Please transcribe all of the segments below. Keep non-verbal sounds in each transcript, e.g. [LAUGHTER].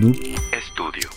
Noob Studio.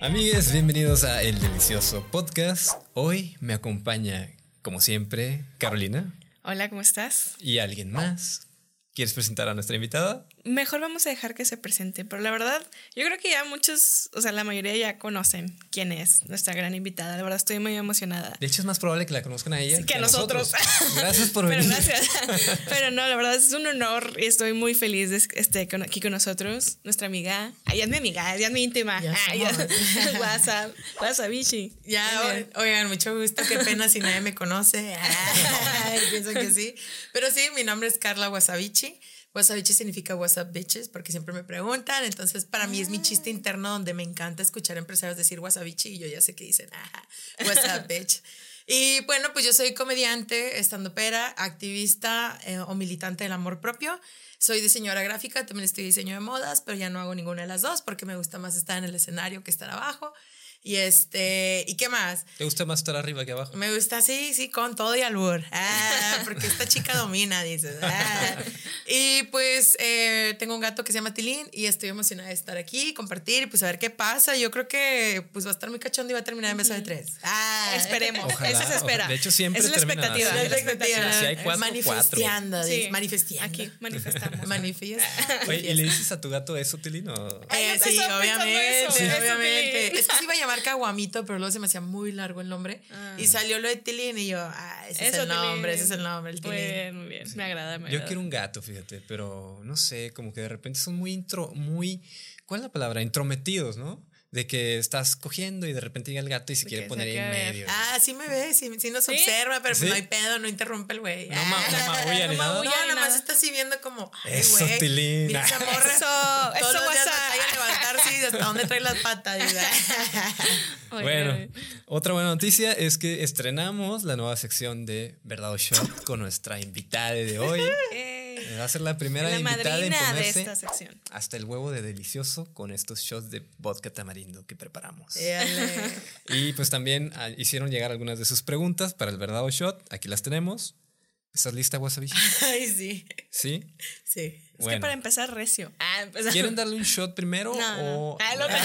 Amigues, bienvenidos a El Delicioso Podcast. Hoy me acompaña, como siempre, Carolina Hola, ¿cómo estás? y alguien más. ¿Quieres presentar a nuestra invitada? Mejor vamos a dejar que se presente, pero la verdad, yo creo que ya muchos, o sea, la mayoría ya conocen quién es nuestra gran invitada. La verdad, estoy muy emocionada. De hecho, es más probable que la conozcan a ella que a nosotros. Gracias por [LAUGHS] Pero venir. gracias. [LAUGHS] Pero no, la verdad es un honor y estoy muy feliz de estar con- aquí con nosotros, nuestra amiga. Ay, ya es mi amiga, ya es mi íntima. Ya Ay, ya. [LAUGHS] WhatsApp, WhatsApp, bichi. Ya, Bien. oigan, mucho gusto, qué pena si nadie me conoce. Ay, pienso que sí. Pero sí, mi nombre es Carla Wasabichi. Wasabichi significa WhatsApp bitches porque siempre me preguntan. Entonces, para mí es mi chiste interno donde me encanta escuchar empresarios decir Wasabichi y yo ya sé que dicen, ajá, WhatsApp [LAUGHS] bitch. Y bueno, pues yo soy comediante, estandopera, activista eh, o militante del amor propio. Soy diseñadora gráfica, también estoy diseño de modas, pero ya no hago ninguna de las dos porque me gusta más estar en el escenario que estar abajo. Y este, ¿y qué más? ¿Te gusta más estar arriba que abajo? Me gusta, sí, sí, con todo y albur. Ah, porque esta chica domina, dices. Ah. Y pues eh, tengo un gato que se llama Tilín y estoy emocionada de estar aquí, compartir y pues a ver qué pasa. Yo creo que pues va a estar muy cachondo y va a terminar en mesa de tres. Ah, Esperemos. Ojalá, Eso se espera. De hecho, siempre es la expectativa. así. La expectativa. Si hay cuatro, manifesteando, cuatro. dices, Sí. manifesteando. Aquí manifestamos. Manifiesta. Oye, ¿y le dices a tu gato eso, Tilín? o- Eh, sí, obviamente, eso, eso, obviamente. Es que se iba a llamar Caguamito, pero luego se me hacía muy largo el nombre. Ah. Y salió lo de Tilín y yo, ah, ese es el nombre, ese es el nombre, el Muy Tilín. bien, muy bien. Me agrada, me Yo agrada. quiero un gato, fíjate, pero no sé, como que de repente son muy intro, muy, ¿cuál es la palabra? Intrometidos, ¿no? De que estás cogiendo y de repente llega el gato y se quiere poner ahí en medio. Ah, sí me ve, sí, sí nos ¿Sí? observa, pero pues ¿Sí? no hay pedo, no interrumpe el güey. No ma- no maulla [LAUGHS] ni No nada. maulla. No, nada más está así viendo como, ay, Eso. Tilín. Mira esa morra. Eso, Todos eso, los días a levantarse y hasta dónde trae las patas. [LAUGHS] Bueno, otra buena noticia es que estrenamos la nueva sección de Verdad o Shot con nuestra invitada de hoy. Eh, Va a ser la primera la invitada en madrina de ponerse esta sección. hasta el huevo de delicioso con estos shots de vodka tamarindo que preparamos. Y pues también ah, hicieron llegar algunas de sus preguntas para el Verdad o Shot. Aquí las tenemos. ¿Estás lista, Wasabi? [LAUGHS] Ay, sí, Sí. sí. Es que Bueno. para empezar, recio. Ah, empezamos. ¿Quieren darle un shot primero No, o...? Ah, lo- [LAUGHS] Ay,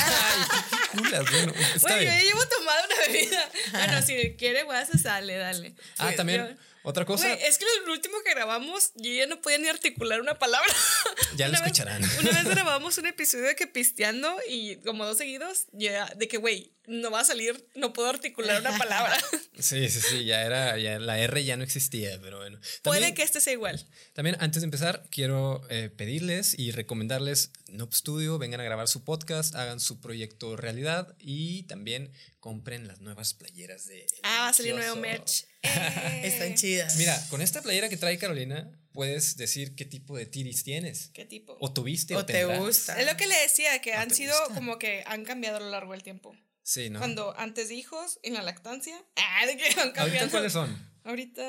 qué culas, bueno, está Bueno, yo bien. ya llevo tomada una bebida. Bueno, si quiere, WhatsApp, sale, dale. Ah, Sí, también, yo- otra cosa, es que lo último que grabamos, yo ya no podía ni articular una palabra. [LAUGHS] ya lo vez- escucharán. Una vez [LAUGHS] grabamos un episodio de que pisteando y como dos seguidos, ya de que, güey, no va a salir, no puedo articular una palabra. [LAUGHS] Sí, sí, sí, ya era, ya la R ya no existía, pero bueno. Puede que este sea igual. También antes de empezar, quiero eh, pedirles y recomendarles Noob Studio, vengan a grabar su podcast, hagan su proyecto realidad y también compren las nuevas playeras de... Ah, va a salir nuevo merch. [LAUGHS] Están chidas. Mira, con esta playera que trae Carolina, puedes decir qué tipo de tiris tienes. ¿Qué tipo? O tuviste o, O te gusta. Es lo que le decía, que han ¿te sido gusta? como que han cambiado a lo largo del tiempo. Sí, ¿no? Cuando antes de hijos, en la lactancia. [LAUGHS] Ah, de que van ¿Ahorita cambiando. cuáles son? Ahorita,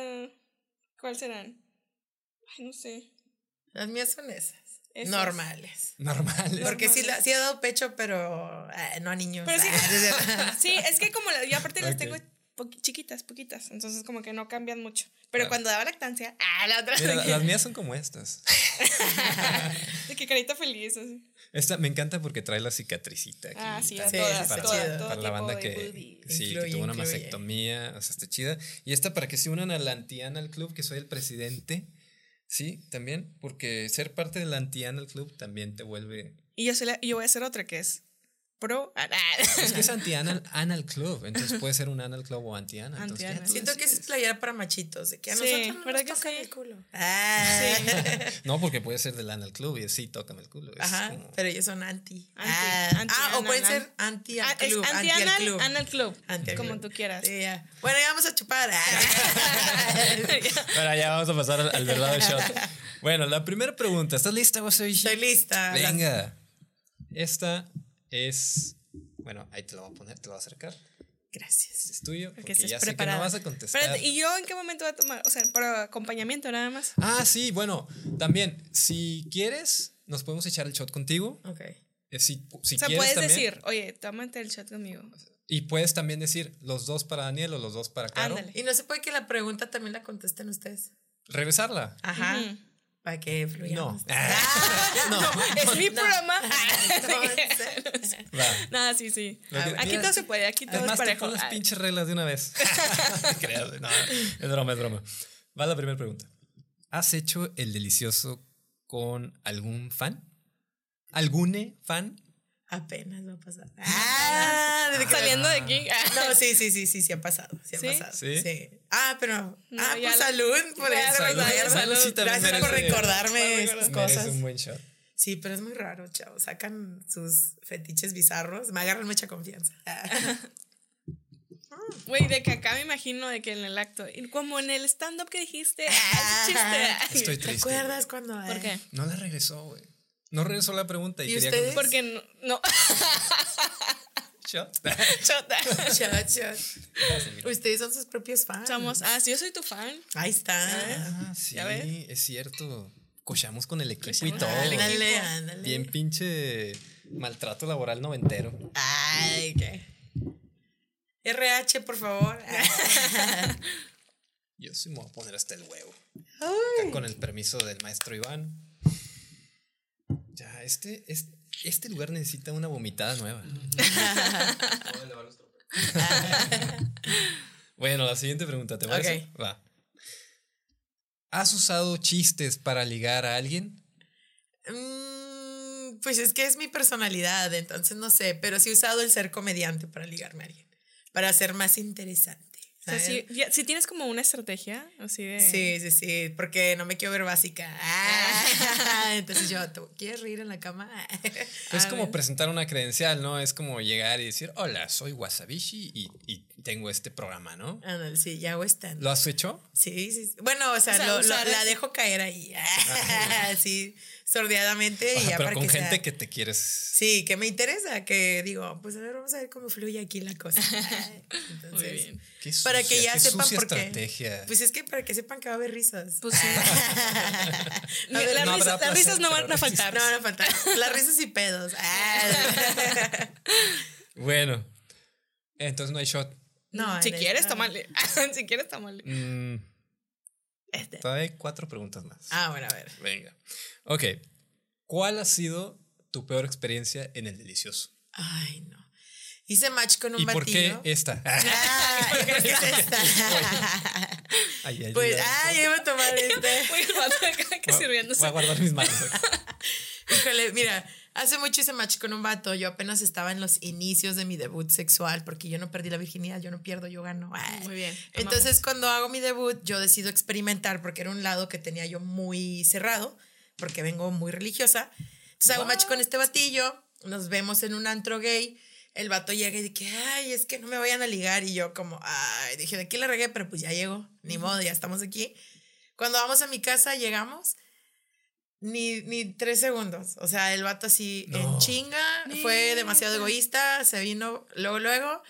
¿cuáles serán? Ay, no sé. Las mías son esas. Esas. Normales. Normales. Porque sí, la- sí he dado pecho, pero ah, no a niños. Pero sí, Ah, [LAUGHS] sí, es que como la- yo aparte las tengo chiquitas, poquitas, entonces como que no cambian mucho. Pero Claro. cuando daba lactancia, ah, la otra Mira, las mías son como estas. [LAUGHS] de que carita feliz. así. Esta me encanta porque trae la cicatricita. Aquí, Ah, sí, a todas, está para, todo para la banda de que, sí, que tuvo una incluye. mastectomía, o sea, está chida. Y esta para que se unan al Anti-Anal Club, que soy el presidente. Sí, también, porque ser parte del Anti-Anal Club también te vuelve... Y yo, soy la- y yo voy a hacer otra que es pro. ah, ah. Es que es [LAUGHS] Anti-Anal Anal Club, entonces puede ser un Anal Club o Anti-Anal. Anti-anal. tú Siento que es playera para machitos, de que a Sí, nosotros no ¿verdad nos tocan sí? el culo. Ah. [LAUGHS] No, porque puede ser del Anal Club y sí, tócame el culo. es Ajá, como- pero ellos son anti. Anti, ah, anti, ah, o pueden ser anti al es club. Anti al anti-anal, club. anal club. Anti como tú quieras. Sí, ya. Bueno, ya vamos a chupar. [LAUGHS] Bueno, ya vamos a pasar al, al verdadero shot. Bueno, la primera pregunta. ¿Estás lista, Wasabi? Estoy lista. Venga. Esta es. Bueno, ahí te lo voy a poner, te lo voy a acercar. Gracias. Es tuyo, Porque porque estés ya sé que no vas a contestar. ¿y yo en qué momento voy a tomar? O sea, para acompañamiento nada más. Ah, sí, bueno, también, si quieres, nos podemos echar el shot contigo. Ok. Eh, Si, si o sea, quieres puedes también. decir, oye, tómate el shot conmigo. Y puedes también decir los dos para Daniel o los dos para Caro. Ándale. Y no se puede que la pregunta también la contesten ustedes. Regresarla. Ajá. Para que No. fluyamos. no. [LAUGHS] Es mi No. programa. [LAUGHS] Va. Nada, sí, sí. Que- Aquí todo se puede, aquí todo es Además, te parejo. pon las pinches reglas de una vez. Te [LAUGHS] creas, no, es broma, es broma. Va la primera pregunta. ¿Has hecho el delicioso con algún fan? ¿Algune fan? Apenas va a pasar. [LAUGHS] Ah, desde que- Saliendo de aquí. No, sí, sí, sí, sí, sí ha pasado. Sí ha ¿Sí? pasado. ¿Sí? Sí. Ah, pero. No, ah, pues salud por eso. Salud, Gracias, salud, sí, también Gracias por recordarme estas cosas. un buen shot. Sí, pero es muy raro, chavos. Sacan sus fetiches bizarros. Me agarran mucha confianza. [LAUGHS] Güey, de que acá me imagino de que en el acto, y como en el stand-up que dijiste, ah, chiste. Estoy ¿Te triste. acuerdas cuando.? ¿Por qué? No la regresó, güey. No regresó la pregunta y, ¿Y quería ustedes? Porque no. no. [LAUGHS] Shot. [LAUGHS] Chota. [LAUGHS] Shot, shot. Ustedes son sus propios fans. Somos, ah, sí, yo soy tu fan. Ahí está. Ah, sí, ¿Ya ves? es cierto. Cochamos con el equipo y Cochamos todo. con el Ándale, equipo. ándale. Bien pinche maltrato laboral noventero. Ay, qué. RH, por favor. Yo sí me voy a poner hasta el huevo. Acá con el permiso del maestro Iván. Ya, este, este, este lugar necesita una vomitada nueva. [LAUGHS] bueno, la siguiente pregunta, ¿te parece? Va. ¿Has usado chistes para ligar a alguien? Mm, pues es que es mi personalidad, entonces no sé, pero sí he usado el ser comediante para ligarme a alguien, para ser más interesante. O sea, sí, ya- sí tienes como una estrategia así de. Sí, sí, sí, porque no me quiero ver básica. Ah, [LAUGHS] entonces yo, ¿tú ¿quieres reír en la cama? [LAUGHS] Es como ver. presentar una credencial, ¿no? Es como llegar y decir, hola, soy Wasabishi y, y tengo este programa, ¿no? Ándale, sí, ya hago stand. ¿Lo has hecho? Sí, sí. sí. Bueno, o sea, O sea, lo- lo- la dejo caer ahí. Así, [LAUGHS] sordeadamente. y ya pero para con que gente sea- que te quieres. Sí, que me interesa, que digo, pues a ver, vamos a ver cómo fluye aquí la cosa. [LAUGHS] Entonces, Muy bien. Qué Para que sucia, ya qué sepan sucia por qué. estrategia. Pues es que para que sepan que va a haber risas. Pues sí. [LAUGHS] A ver, las, no risas, las risas no van a faltar. No van a faltar. Las risas y pedos. Ah. [LAUGHS] Bueno, entonces no hay shot. No, si quieres, tómale. si quieres, tómale. Mm, Este. todavía hay cuatro preguntas más. Ah, bueno, a ver. Venga. Ok. ¿Cuál ha sido tu peor experiencia en el delicioso? Ay, no. Hice match con un ¿Y por qué esta? Ah, ¿por qué es esta? [LAUGHS] Ay, ay, Pues, ay. ah, ya iba a tomar [LAUGHS] este. Acá que Voy a- sirviéndose. Voy a guardar mis manos. [LAUGHS] Híjole, mira, hace mucho hice match con un vato. Yo apenas estaba en los inicios de mi debut sexual porque yo no perdí la virginidad, yo no pierdo, yo gano. Ay. Muy bien. Entonces, cuando hago mi debut, yo decido experimentar porque era un lado que tenía yo muy cerrado, porque vengo muy religiosa. Entonces, hago match con este batillo, nos vemos en un antro gay. El vato llega y dice, ay, es que no me vayan a ligar. Y yo, como, ay, dije, de aquí la regué, pero pues ya llegó, ni modo, ya estamos aquí. Cuando vamos a mi casa, llegamos, ni, ni tres segundos. O sea, el vato así en chinga, fue demasiado egoísta, se vino luego, luego.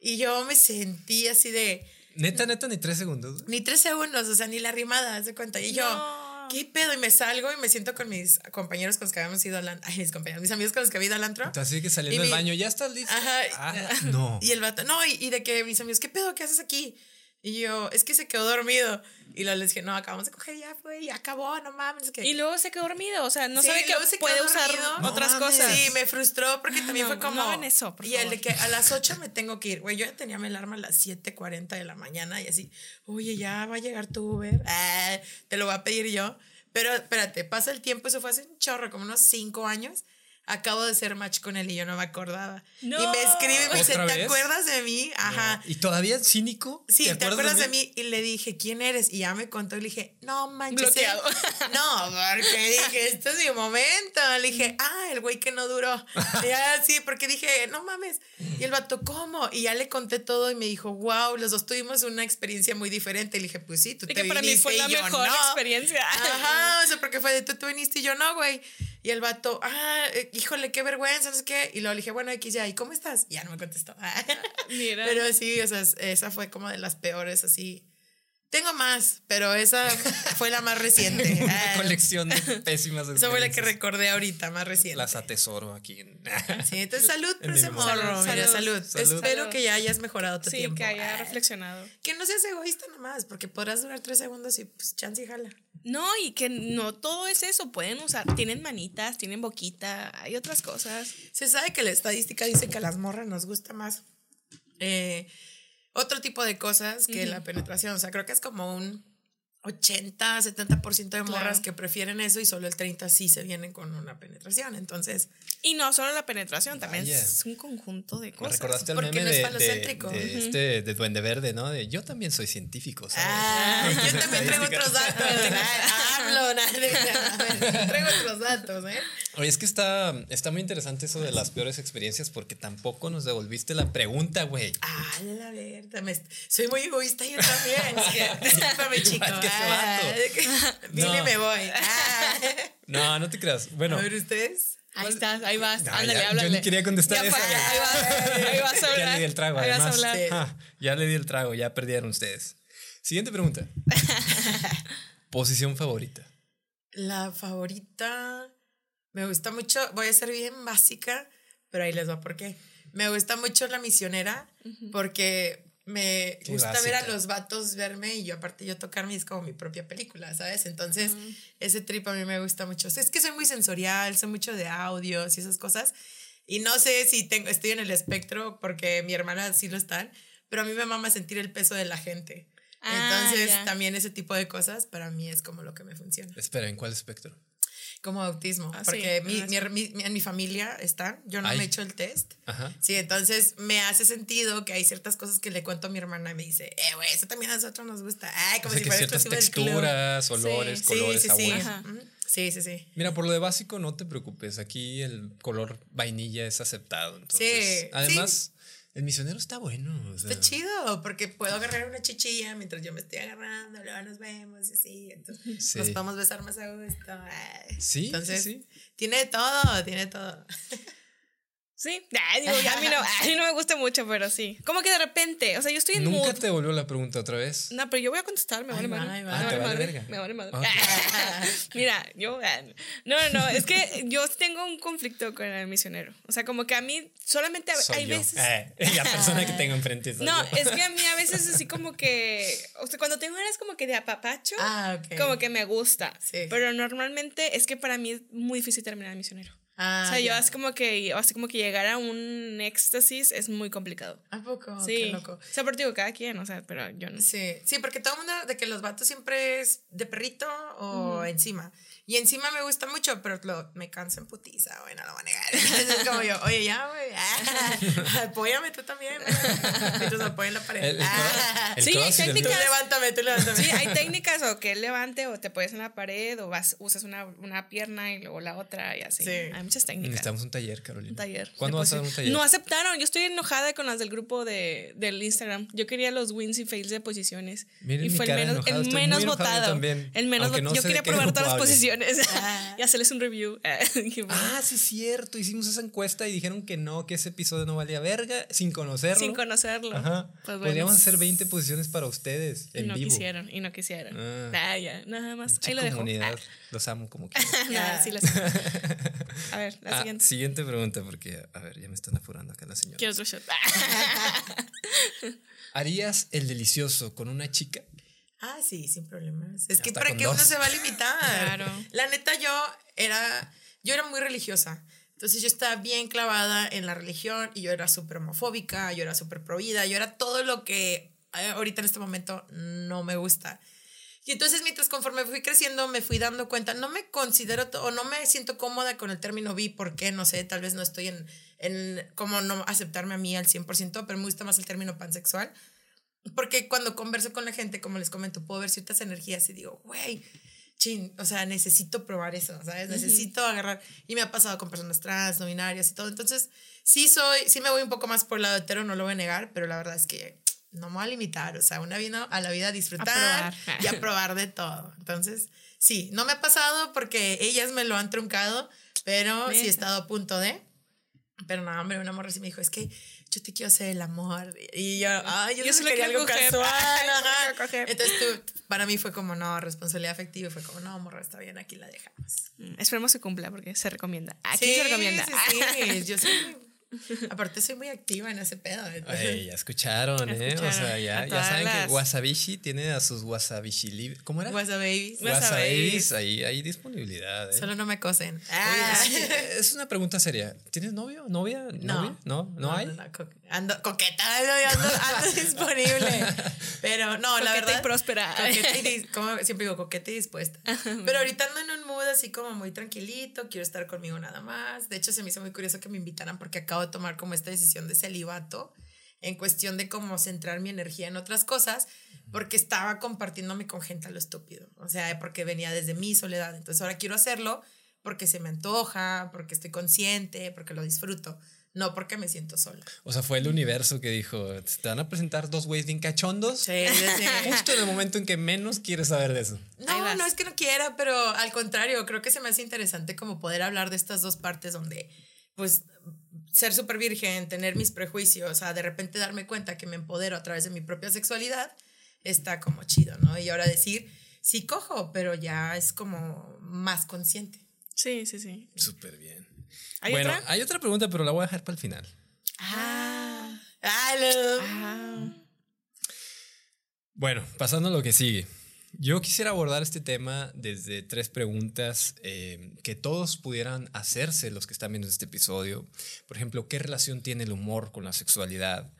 Y yo me sentí así de, Neta, neta, ni tres segundos. ni tres segundos, o sea, ni la rimada, se cuenta. Y yo. ¿qué pedo? Y me salgo y me siento con mis compañeros con los que habíamos ido al antro. Ay, mis compañeros, mis amigos con los que había ido al antro. Así que saliendo del mi- baño, ya estás listo. Ajá. Ah, no. Y el vato, no, y, y de que mis amigos, ¿qué pedo? ¿Qué haces aquí? Y yo, es que se quedó dormido. Y luego les dije, no, acabamos de coger, ya fue, ya acabó, no mames. Que... Y luego se quedó dormido. O sea, no Sí, sabe que se puede usar. No otras mames. cosas. Sí, me frustró porque también no, fue como. no hagan eso, por y el favor. de que a las 8 me tengo que ir. Güey, yo ya tenía mi alarma a las 7:40 de la mañana y así, oye, ya va a llegar tu Uber. Ah, te lo voy a pedir yo. Pero espérate, pasa el tiempo, eso fue hace un chorro, como unos 5 años. Acabo de hacer match con él y yo no me acordaba. No. Y me escribe y me dice, ¿Otra ¿te vez? acuerdas de mí? Ajá. ¿Y todavía cínico? Sí, ¿te, acuerdas, de, mí? Y le dije, ¿quién eres? Y ya me contó y le dije, no manches. ¿eh? Bloqueado. [LAUGHS] No, porque dije, este es mi momento. Le dije, ah, el güey que no duró. Y ya sí, porque dije, no mames. Y el vato, ¿cómo? Y ya le conté todo y me dijo, wow, los dos tuvimos una experiencia muy diferente. Y le dije, pues sí, tú Y te que para mí viniste fue y la yo mejor no. experiencia. Ajá, o sea, porque fue de tú, tú viniste y yo no, güey. Y el vato, ah, eh, híjole, qué vergüenza, no sé qué. Y luego le dije, bueno, X ya, ¿y cómo estás? Y ya no me contestó. [LAUGHS] Mira. Pero sí, o sea, esa fue como de las peores, así. Tengo más, pero esa fue la más reciente. [LAUGHS] Una Ah, colección de [LAUGHS] pésimas Esa fue la que recordé ahorita, más reciente. Las atesoro aquí. En... [LAUGHS] Sí, entonces salud por ese morro, mira, salud. Salud. Espero Salud. que ya hayas mejorado tu sí, tiempo. que haya Ah, reflexionado. Que no seas egoísta nomás, porque podrás durar tres segundos y pues chance y jala. No, y que no todo es eso. Pueden usar, tienen manitas, tienen boquita, hay otras cosas. Se sabe que la estadística dice que a las morras nos gusta más eh, otro tipo de cosas que la penetración. O sea, creo que es como un 80, 70% de morras Claro. que prefieren eso y solo el 30 sí se vienen con una penetración. Entonces, Y no solo la penetración, también Vaya. es un conjunto de Me cosas. recordaste el meme no de, de, de este de Duende Verde, ¿no? De yo también soy científico, ¿sabes? ah, yo también traigo otros datos. Hablo, nada, traigo otros datos, ¿eh? Oye, es que está, está muy interesante eso de las peores experiencias porque tampoco nos devolviste la pregunta, güey. Ah, la verdad, me soy muy egoísta yo también. [LAUGHS] Discúlpame, chico. Igual que ese vato. [LAUGHS] Vine y No. me voy. [LAUGHS] No, no te creas. Bueno, A ver, ustedes. Ahí estás, ahí vas. No, ándale, ya, yo ni quería contestar Ya eso. Ahí vas, [LAUGHS] ahí vas a hablar. ya le di el trago, Ahí vas a además. hablar. Ah, ya le di el trago, ya perdieron ustedes. Siguiente pregunta. Posición favorita. La favorita. Me gusta mucho. Voy a ser bien básica, pero ahí les va por qué. Me gusta mucho la misionera porque me Qué gusta ver a los vatos verme y yo, aparte, yo tocarme es como mi propia película, ¿sabes? Entonces, ese trip a mí me gusta mucho. O sea, es que soy muy sensorial, soy mucho de audios y esas cosas. Y no sé si tengo, estoy en el espectro porque mi hermana sí lo están, pero a mí me mama sentir el peso de la gente. Ah, Entonces, ya. también ese tipo de cosas para mí es como lo que me funciona. Espera, ¿en cuál espectro? Como autismo. Ah, sí, porque mi, ah, mi, mi- mi- en mi familia están, yo no Ay. me he hecho el test. Ajá. Sí, entonces me hace sentido que hay ciertas cosas que le cuento a mi hermana y me dice, eh, güey, eso también a nosotros nos gusta. Ay, O como sea, si que fuera ciertas texturas, olores, Sí, colores, sí, sí, sí. sabores. Sí, sí, sí. Mira, por lo de básico, no te preocupes. Aquí el color vainilla es aceptado. Entonces, Sí, además, el misionero está bueno. o sea, Está chido, porque puedo agarrar una chichilla mientras yo me estoy agarrando, luego nos vemos y así. Entonces, [LAUGHS] Sí. nos podemos besar más a gusto. Ay. Sí, Entonces, sí, sí. tiene todo, tiene todo. [LAUGHS] Sí, digo, ya a mí, no, a mí no me gusta mucho, pero sí. Como que de repente, o sea, yo estoy en Nunca mood. te volvió la pregunta otra vez. No, pero yo voy a contestar, me vale va, madre. va. Me Ah, vale madre. verga. Me vale madre. Ok. [LAUGHS] Mira, yo. ah, No, no, no. Es que yo tengo un conflicto con el misionero. O sea, como que a mí solamente Soy hay yo. veces. Eh, la persona que tengo enfrente soy No, yo. es que a mí a veces así como que. O sea, cuando tengo ganas como que de apapacho, Ah, ok. como que me gusta. Sí. Pero normalmente es que para mí es muy difícil terminar el misionero. Ah, o sea, yo así como que, así como que llegar a un éxtasis es muy complicado. ¿A poco? sí. Qué loco. O sea, por digo, cada quien, o sea, pero yo no. Sí, sí, porque todo el mundo de que los vatos siempre es de perrito o encima. Y encima me gusta mucho, pero lo, me cansa en putiza, güey, no lo voy a negar. [LAUGHS] Es como yo, oye, ya, güey, ah, [LAUGHS] apóyame tú también. güey. Mientras me apoyo en la pared. El- el Ah, El Sí, hay el- tú técnicas. levántame, tú levántame. Sí, hay técnicas o que él levante o te puedes en la pared o vas, usas una, una pierna y luego la otra y así. Sí. Hay muchas técnicas. Necesitamos un taller, Carolina. Un taller. ¿Cuándo vas a dar un taller? No aceptaron. Yo estoy enojada con las del grupo de, del Instagram. Yo quería los wins y fails de posiciones. Miren y fue el menos, enojado, el menos votado. también, el menos no Yo sé quería probar todas las posiciones [LAUGHS] Ah. y hacerles un review. [LAUGHS] Bueno, Ah, sí, es cierto. Hicimos esa encuesta y dijeron que no, que ese episodio no valía verga sin conocerlo. sin conocerlo. Ajá. Pues bueno, Podríamos hacer 20 posiciones para ustedes Y en no vivo. quisieron, y no quisieron. Ah. Ah, ya, nada más. Ahí lo dejo. Los amo como. [LAUGHS] Ah, nada, sí sé. A ver, la Ah, siguiente. siguiente pregunta, porque, a ver, ya me están apurando acá la señora. Quiero otro shot. ¿Harías el delicioso con una chica? Ah, sí, sin problemas. Es que para qué uno se va a limitar. Claro. [LAUGHS] La neta, yo era, yo era muy religiosa. Entonces yo estaba bien clavada en la religión y yo era súper homofóbica, yo era súper prohibida, yo era todo lo que eh, ahorita en este momento no me gusta. Y entonces mientras conforme fui creciendo me fui dando cuenta, no me considero o no me siento cómoda con el término bi, ¿por qué? No sé, tal vez no estoy en, en como no aceptarme a mí al 100%, pero me gusta más el término pansexual. Porque cuando converso con la gente, como les comento, puedo ver ciertas energías y digo, güey, chin, o sea, necesito probar eso, ¿sabes? Necesito agarrar. Y me ha pasado con personas trans, no binarias y todo. Entonces, sí soy, sí me voy un poco más por el lado hetero, no lo voy a negar, pero la verdad es que no me voy a limitar, o sea, una vino a la vida a disfrutar probar. y a probar de todo. Entonces, sí, no me ha pasado porque ellas me lo han truncado, pero sí he estado a punto de. Pero no, hombre, una morra sí me dijo, es que yo te quiero hacer el amor. Y yo, ay, yo, Yo solo quería algo coger. casual. Ay, coger. Entonces, tú, para mí fue como, no, responsabilidad afectiva. Fue como, no, morra, está bien, aquí la dejamos. Mm, Esperemos se cumpla porque se recomienda. Aquí Sí, se recomienda. Sí, sí, [LAUGHS] yo soy. [LAUGHS] Aparte, soy muy activa en ese pedo. Ay, ya escucharon, ¿eh? O sea, ya, ya saben las- que Wasabishi tiene a sus Wasabishi libres. ¿Cómo era? What's up, babies? What's up, Wasababies, ahí hay disponibilidad. ¿eh? Solo no me cosen. Oye, Ah. [LAUGHS] es una pregunta seria. ¿Tienes novio? ¿Novia? No. ¿Novia? ¿No? ¿No, hay? co- ando coqueta, ando, ando, ando [LAUGHS] disponible. Pero no, la Coqueta y verdad. próspera. Coqueta y, como siempre digo, coqueta y dispuesta. Pero ahorita ando en un mood así como muy tranquilito, quiero estar conmigo nada más. De hecho, se me hizo muy curioso que me invitaran porque acabo de tomar como esta decisión de celibato en cuestión de cómo centrar mi energía en otras cosas, porque estaba compartiéndome con gente a lo estúpido. O sea, porque venía desde mi soledad. Entonces ahora quiero hacerlo porque se me antoja, porque estoy consciente, porque lo disfruto, no porque me siento sola. O sea, fue el universo que dijo, te van a presentar dos güeyes bien cachondos. Sí, sí, sí. [LAUGHS] Justo en el momento en que menos quieres saber de eso. No, no es que no quiera, pero al contrario, creo que se me hace interesante como poder hablar de estas dos partes donde, pues, ser súper virgen, tener mis prejuicios, o sea, de repente darme cuenta que me empodero a través de mi propia sexualidad, está como chido, ¿no? Y ahora decir, sí cojo, pero ya es como más consciente. Sí, sí, sí. Súper bien. ¿Hay bueno, otra? hay otra pregunta, pero la voy a dejar para el final. Ah, ah, Ah, Bueno, pasando a lo que sigue. Yo quisiera abordar este tema desde tres preguntas eh, que todos pudieran hacerse los que están viendo este episodio. Por ejemplo, ¿qué relación tiene el humor con la sexualidad?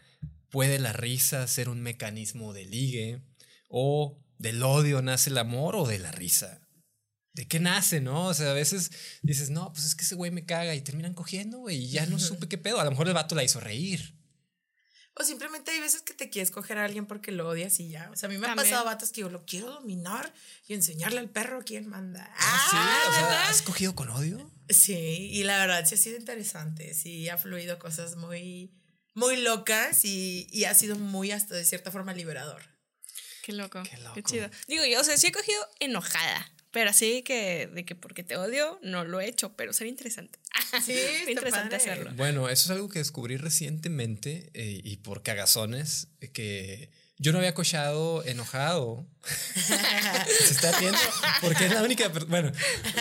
¿Puede la risa ser un mecanismo de ligue? ¿O del odio nace el amor o de la risa? ¿De qué nace, no? O sea, a veces dices, no, pues es que ese güey me caga y terminan cogiendo, güey, y ya no supe qué pedo. A lo mejor el vato la hizo reír. O simplemente hay veces que te quieres coger a alguien porque lo odias y ya. O sea, a mí me ha También. pasado vatos que yo lo quiero dominar y enseñarle al perro quién manda. Ah, sí, o sea. ¿has cogido con odio? Sí, y la verdad sí ha sido interesante, sí ha fluido cosas muy, muy locas y, y ha sido muy hasta de cierta forma liberador. qué loco. Qué Qué, loco. chido. Digo, yo, o sea, sí he cogido enojada. Pero así que de que porque te odio, no lo he hecho, pero sería interesante. [LAUGHS] Sí, [LAUGHS] Sería interesante padre. hacerlo. Bueno, eso es algo que descubrí recientemente eh, y por cagazones, eh, que yo no había cochado enojado. [LAUGHS] Se está riendo porque es la única, bueno,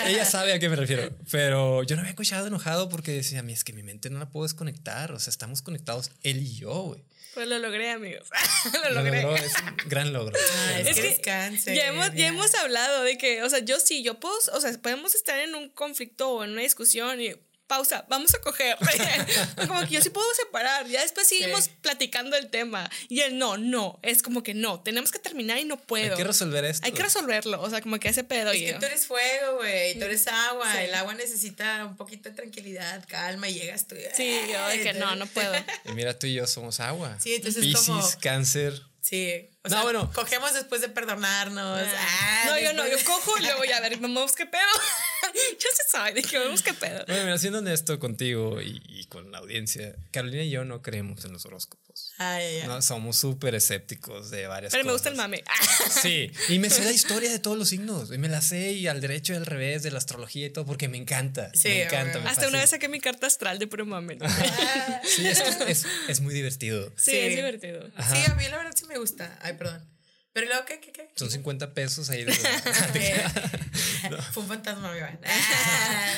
ella sabe a qué me refiero, pero yo no había cochado enojado porque decía, a mí es que mi mente no la puedo desconectar, o sea, estamos conectados él y yo, güey. Pues lo logré, amigos. [LAUGHS] lo Lo logré. logró, es un gran logro. Ah, es, Es que que descanse. Ya hemos, ya hemos hablado de que, o sea, yo sí, yo puedo, o sea, podemos estar en un conflicto o en una discusión y pausa, vamos a coger. [LAUGHS] como que yo sí puedo separar, ya después seguimos Sí. platicando el tema. Y él, no, no, es como que no, tenemos que terminar y no puedo. Hay que resolver esto. Hay que resolverlo, o sea, como que ese pedo. Es que tú eres fuego, güey, tú eres agua. Sí. El agua necesita un poquito de tranquilidad, calma y llegas tú. y- Sí, yo de que no, no puedo. Y mira, tú y yo somos agua. Sí, entonces Piscis, como- cáncer. Sí. O No, sea, bueno. Cogemos después de perdonarnos. Ah, no, yo no, yo cojo y luego ya a ver, vamos qué pedo. [LAUGHS] yo se sabe, de que vamos qué pedo. Bueno, mira, siendo honesto contigo y, y con la audiencia, Carolina y yo no creemos en los horóscopos. Ay, ay, ay. No, somos súper escépticos de varias Pero me cosas. gusta el mame. [LAUGHS] Sí, y me sé la historia de todos los signos. Y me la sé y al derecho y al revés de la astrología y todo porque me encanta. Sí, me encanta. me Hasta una fascina. vez saqué mi carta astral de puro mame. ¿no? [LAUGHS] Sí, es, es, es muy divertido. Sí, Sí. es divertido. Sí, a mí la verdad sí me gusta. Ay, perdón. Pero luego, ¿qué, qué, qué? Son 50 pesos ahí. de- [LAUGHS] [LAUGHS] Eh, [LAUGHS] Fue un fantasma, mi. Ah.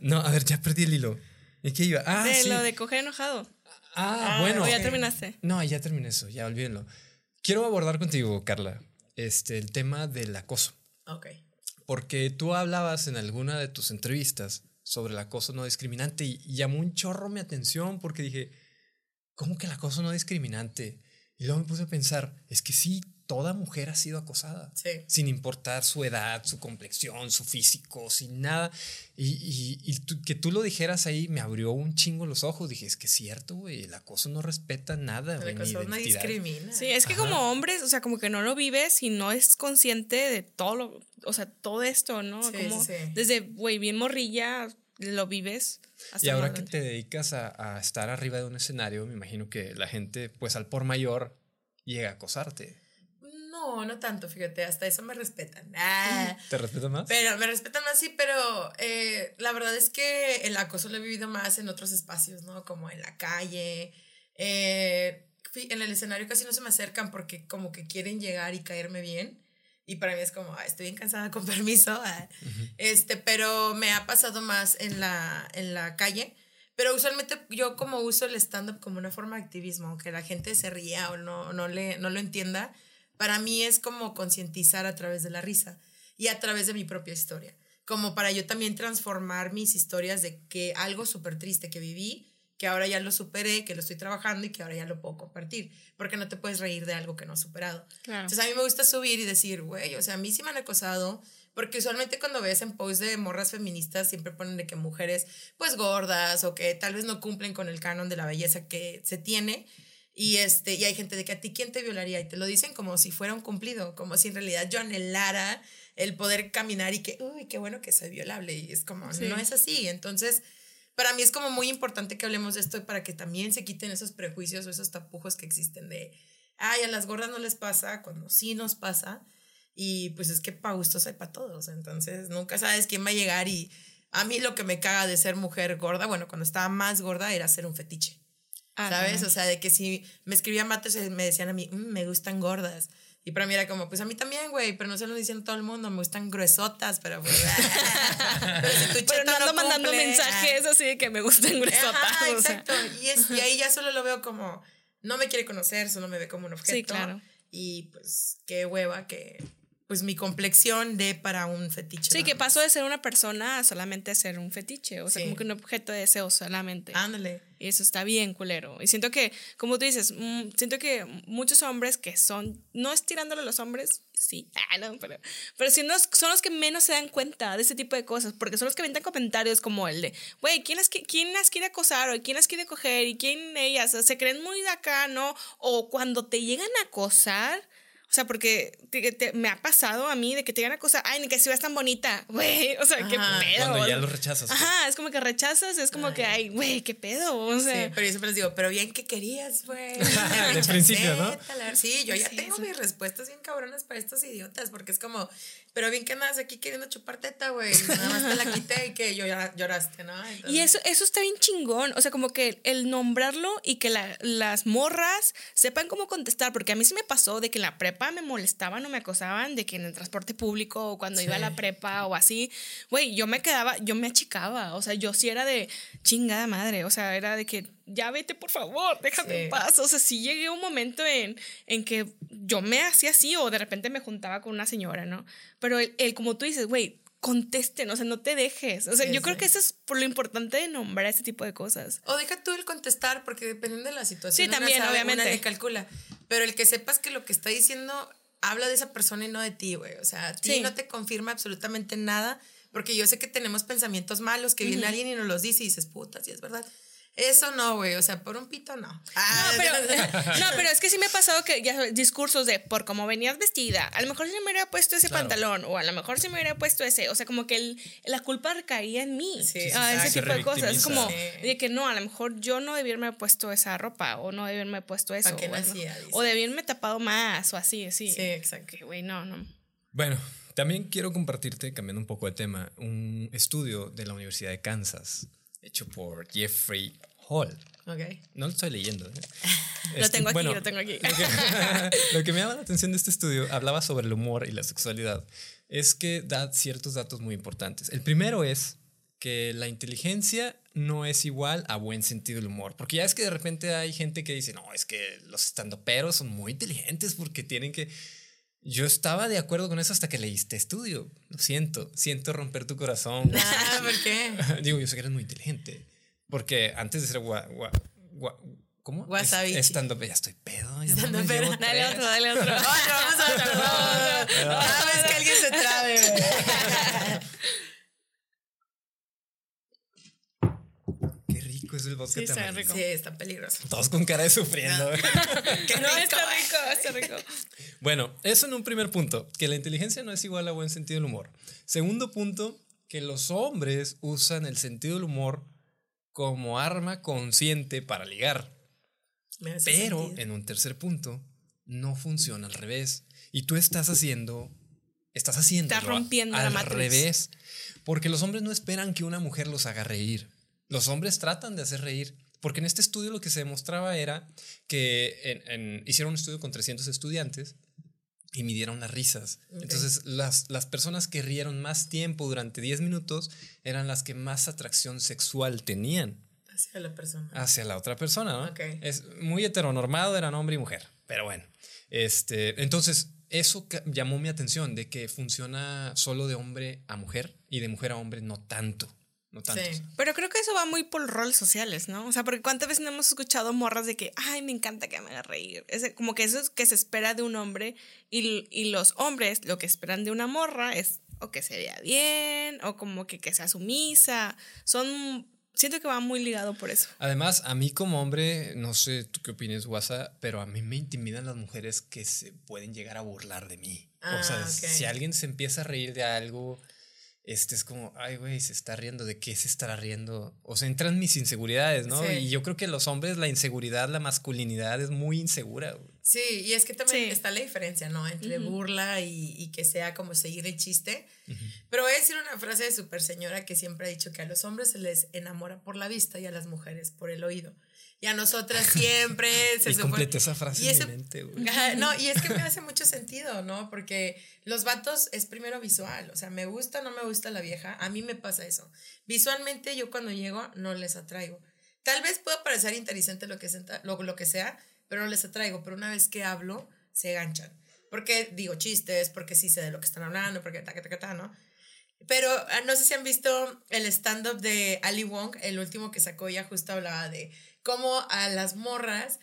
No, a ver, ya perdí el hilo. ¿En qué iba? Ah, de sí. lo de coger enojado. Ah, bueno. o ya terminaste. No, ya terminé eso, ya olvídenlo. Quiero abordar contigo, Carla, este, el tema del acoso. Ok. Porque tú hablabas en alguna de tus entrevistas sobre el acoso no discriminante y, y llamó un chorro mi atención porque dije, ¿cómo que el acoso no discriminante? Y luego me puse a pensar, es que sí, toda mujer ha sido acosada. Sí. Sin importar su edad, su complexión, su físico, sin nada. Y, y- y tú- que tú lo dijeras ahí me abrió un chingo los ojos. Dije, es que es cierto, güey, el acoso no respeta nada, El acoso no discrimina. Sí, es que Ajá. como hombres, o sea, como que no lo vives y no es consciente de todo lo, o sea, todo esto, ¿no? Sí, como sí, sí. desde, güey, bien morrilla, lo vives. Hasta Y ahora que te dedicas a, a estar arriba de un escenario, me imagino que la gente, pues al por mayor, llega a acosarte. No, no tanto, fíjate, hasta eso me respetan. Ah. ¿Te respeto más? Pero me respetan más, sí, pero eh, la verdad es que el acoso lo he vivido más en otros espacios, ¿no? Como en la calle. Eh, en el escenario casi no se me acercan porque como que quieren llegar y caerme bien. Y para mí es como, estoy bien cansada con [LAUGHS] permiso. Ah. Este, pero me ha pasado más en la, en la calle. Pero usualmente yo como uso el stand-up como una forma de activismo, aunque la gente se ría o no, no, le, no lo entienda, para mí es como concientizar a través de la risa y a través de mi propia historia. Como para yo también transformar mis historias de que algo súper triste que viví, que ahora ya lo superé, que lo estoy trabajando y que ahora ya lo puedo compartir. Porque no te puedes reír de algo que no has superado. Entonces a mí me gusta subir y decir, güey, o sea, a mí sí me han acosado. Porque usualmente cuando ves en posts de morras feministas siempre ponen de que mujeres pues gordas o que tal vez no cumplen con el canon de la belleza que se tiene. Y, este, y hay gente de que a ti quién te violaría y te lo dicen como si fuera un cumplido, como si en realidad yo anhelara el poder caminar y que, uy, qué bueno que soy violable. Y es como, no es así. Entonces, para mí es como muy importante que hablemos de esto para que también se quiten esos prejuicios o esos tapujos que existen de, ay, a las gordas no les pasa, cuando sí nos pasa. Y pues es que para gustos hay para todos. Entonces, nunca sabes quién va a llegar y a mí lo que me caga de ser mujer gorda, bueno, cuando estaba más gorda era ser un fetiche. Ah, ¿Sabes? O sea, de que si me escribían mates me decían a mí, mm, me gustan gordas. Y para mí era como, pues a mí también, güey, pero no se lo dicen todo el mundo, me gustan gruesotas, pero pues. [LAUGHS] pero, no ando mandando mensajes así de que me gustan gruesotas. exacto. Y, es, y ahí ya solo lo veo como, no me quiere conocer, solo me ve como un objeto. Sí, claro. Y pues qué hueva que pues mi complexión de para un fetiche. Sí, que pasó de ser una persona a solamente ser un fetiche, o sea, como que un objeto de deseo solamente. Ándale. Y eso está bien culero. Y siento que, como tú dices, mm, siento que muchos hombres que son, no es tirándole a los hombres, sí, [LAUGHS] ah, no, pero, pero sí son los que menos se dan cuenta de ese tipo de cosas, porque son los que aventan comentarios como el de, güey, ¿quién, las, ¿quién las quiere acosar o quién las quiere coger y quién ellas? se creen muy de acá, ¿no? O cuando te llegan a acosar o sea, porque me ha pasado a mí de que te digan una cosa, ay, ni que si vas tan bonita, güey. O sea, qué pedo. Cuando ya lo rechazas. Pues. Ajá, es como que rechazas, es como que, ay, güey, qué pedo. O sea. Sí, pero yo siempre les digo, pero bien que querías, güey. [LAUGHS] De principio, ¿no? Sí, yo ya tengo mis respuestas bien cabronas para estos idiotas, porque es como, pero bien que andas aquí queriendo chupar teta, güey. Nada más te la quité y que yo ya lloraste, ¿no? Y eso, eso está bien chingón. O sea, como que el nombrarlo y que las morras sepan cómo contestar, porque a mí sí me pasó de que en la prepa me molestaban o me acosaban, de que en el transporte público o cuando iba a la prepa o así, güey, yo me quedaba, yo me achicaba. O sea, yo sí era de chingada madre. O sea, era de que ya vete, por favor, déjame en paz. O sea, sí llegué un momento en, en que yo me hacía así o de repente me juntaba con una señora, ¿no? Pero él, como tú dices, güey, contesten, o sea, no te dejes. O sea, yo creo que eso es por lo importante de nombrar ese tipo de cosas. O deja tú el contestar, porque dependiendo de la situación. Sí, también, obviamente. calcula. Pero el que sepas que lo que está diciendo habla de esa persona y no de ti, güey. O sea, a ti no te confirma absolutamente nada, porque yo sé que tenemos pensamientos malos, que viene alguien y nos los dice y dices, puta, sí es verdad. Eso no, güey, o sea, por un pito no. no, ah, pero, no, pero es que sí me ha pasado que ya discursos de por cómo venías vestida, a lo mejor si me hubiera puesto ese pantalón o a lo mejor si me hubiera puesto ese, o sea, como que el, la culpa recaía en mí. Sí, ese tipo de cosas. Es como de que no, a lo mejor yo no debí haberme puesto esa ropa o no debí haberme puesto eso. o, debí haberme tapado más o así, así. Sí, exacto. Güey, no, no. Bueno, también quiero compartirte, cambiando un poco de tema, un estudio de la Universidad de Kansas hecho por Jeffrey Hall. Okay. No lo estoy leyendo. ¿eh? [LAUGHS] lo este, tengo aquí, lo tengo aquí. [LAUGHS] Lo que, me llama la atención de este estudio, hablaba sobre el humor y la sexualidad, es que da ciertos datos muy importantes. El primero es que la inteligencia no es igual a buen sentido del humor. Porque ya es que de repente hay gente que dice, no, es que los estandoperos son muy inteligentes porque tienen que... Yo estaba de acuerdo con eso hasta que leíste estudio. Lo siento, siento romper tu corazón. Ah, ¿por qué? [LAUGHS] Digo, yo sé que eres muy inteligente. Porque antes de ser gua, gua, gua ¿Cómo? Wasabi. Estando, ya estoy pedo. Ya Estando pedo. Dale otro, dale otro. [LAUGHS] otro, vamos a otro. Cada [LAUGHS] vez que alguien se trabe, [LAUGHS] Qué rico es el bosque sí, está rico. Sí, está peligroso. Todos con cara de sufriendo. Qué no, está rico, está rico. Bueno, eso en un primer punto, que la inteligencia no es igual a buen sentido del humor. Segundo punto, que los hombres usan el sentido del humor como arma consciente para ligar. Pero en un tercer punto, no funciona al revés. Y tú estás haciendo, estás haciendo Estás rompiendo la al Matrix. revés. Porque los hombres no esperan que una mujer los haga reír. Los hombres tratan de hacer reír. Porque en este estudio lo que se demostraba era que en- en- hicieron un estudio con 300 estudiantes y midieron las risas. Entonces, las, las personas que rieron más tiempo durante 10 minutos eran las que más atracción sexual tenían Hacia la persona. hacia la otra persona, ¿no? Es muy heteronormado, eran hombre y mujer. Pero bueno, este, entonces eso llamó mi atención de que funciona solo de hombre a mujer y de mujer a hombre no tanto. No tanto. Sí. Pero creo que eso va muy por roles sociales, ¿no? O sea, porque cuántas veces no hemos escuchado morras de que, ay, me encanta que me haga reír. Ese- como que eso es que se espera de un hombre y, y los hombres lo que esperan de una morra es o que se vea bien o como que, que sea sumisa. Son, siento que va muy ligado por eso. Además, a mí como hombre, no sé tú qué opinas, Guasa, pero a mí me intimidan las mujeres que se pueden llegar a burlar de mí. o sea, Ah, ok. si alguien se empieza a reír de algo, este es como, ay, güey, se está riendo, ¿de qué se estará riendo? O sea, entran mis inseguridades, ¿no? Sí. Y yo creo que los hombres, la inseguridad, la masculinidad es muy insegura. güey. Sí, y es que también Sí. está la diferencia, ¿no? Entre burla y, y que sea como seguir el chiste. Pero voy a decir una frase de super señora que siempre ha dicho que a los hombres se les enamora por la vista y a las mujeres por el oído. Y a nosotras [LAUGHS] siempre se supone- completé esa frase y en ese- mi mente, güey. Ajá, no, y es que me hace mucho sentido, ¿no? Porque los vatos es primero visual, o sea, me gusta o no me gusta la vieja, a mí me pasa eso. Visualmente yo cuando llego no les atraigo. Tal vez pueda parecer interesante lo que, senta- lo, lo que sea, pero no les atraigo, pero una vez que hablo, se ganchan. Porque digo chistes, porque sí sé de lo que están hablando, porque ta, ta, ta, ta, ¿no? Pero ah, no sé si han visto el stand-up de Ali Wong, el último que sacó, ella justo hablaba de cómo a las morras,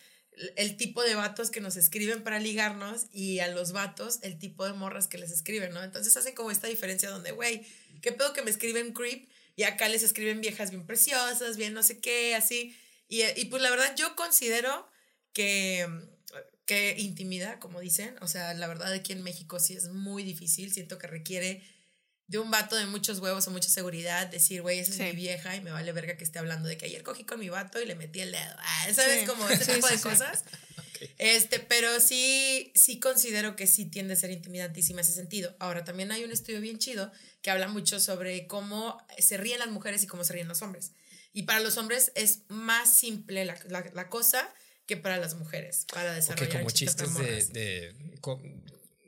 el- tipo de vatos que nos escriben para ligarnos y a los vatos el tipo de morras que les escriben, ¿no? Entonces hacen como esta diferencia donde, güey, ¿qué pedo que me escriben creep? Y acá les escriben viejas bien preciosas, bien no sé qué, así. Y, y pues la verdad yo considero que, que intimida, como dicen. O sea, la verdad aquí en México sí es muy difícil. Siento que requiere de un vato de muchos huevos o mucha seguridad decir, güey, esa es Sí. mi vieja y me vale verga que esté hablando de que ayer cogí con mi vato y le metí el dedo. Ah, ¿Sabes? Sí. Como ese Sí, tipo sí, de sí. cosas. Este, pero sí, sí considero que sí tiende a ser intimidantísima ese sentido. Ahora, también hay un estudio bien chido que habla mucho sobre cómo se ríen las mujeres y cómo se ríen los hombres. Y para los hombres es más simple la, la- la cosa que para las mujeres, para desarrollar como chiste para chistes de, de,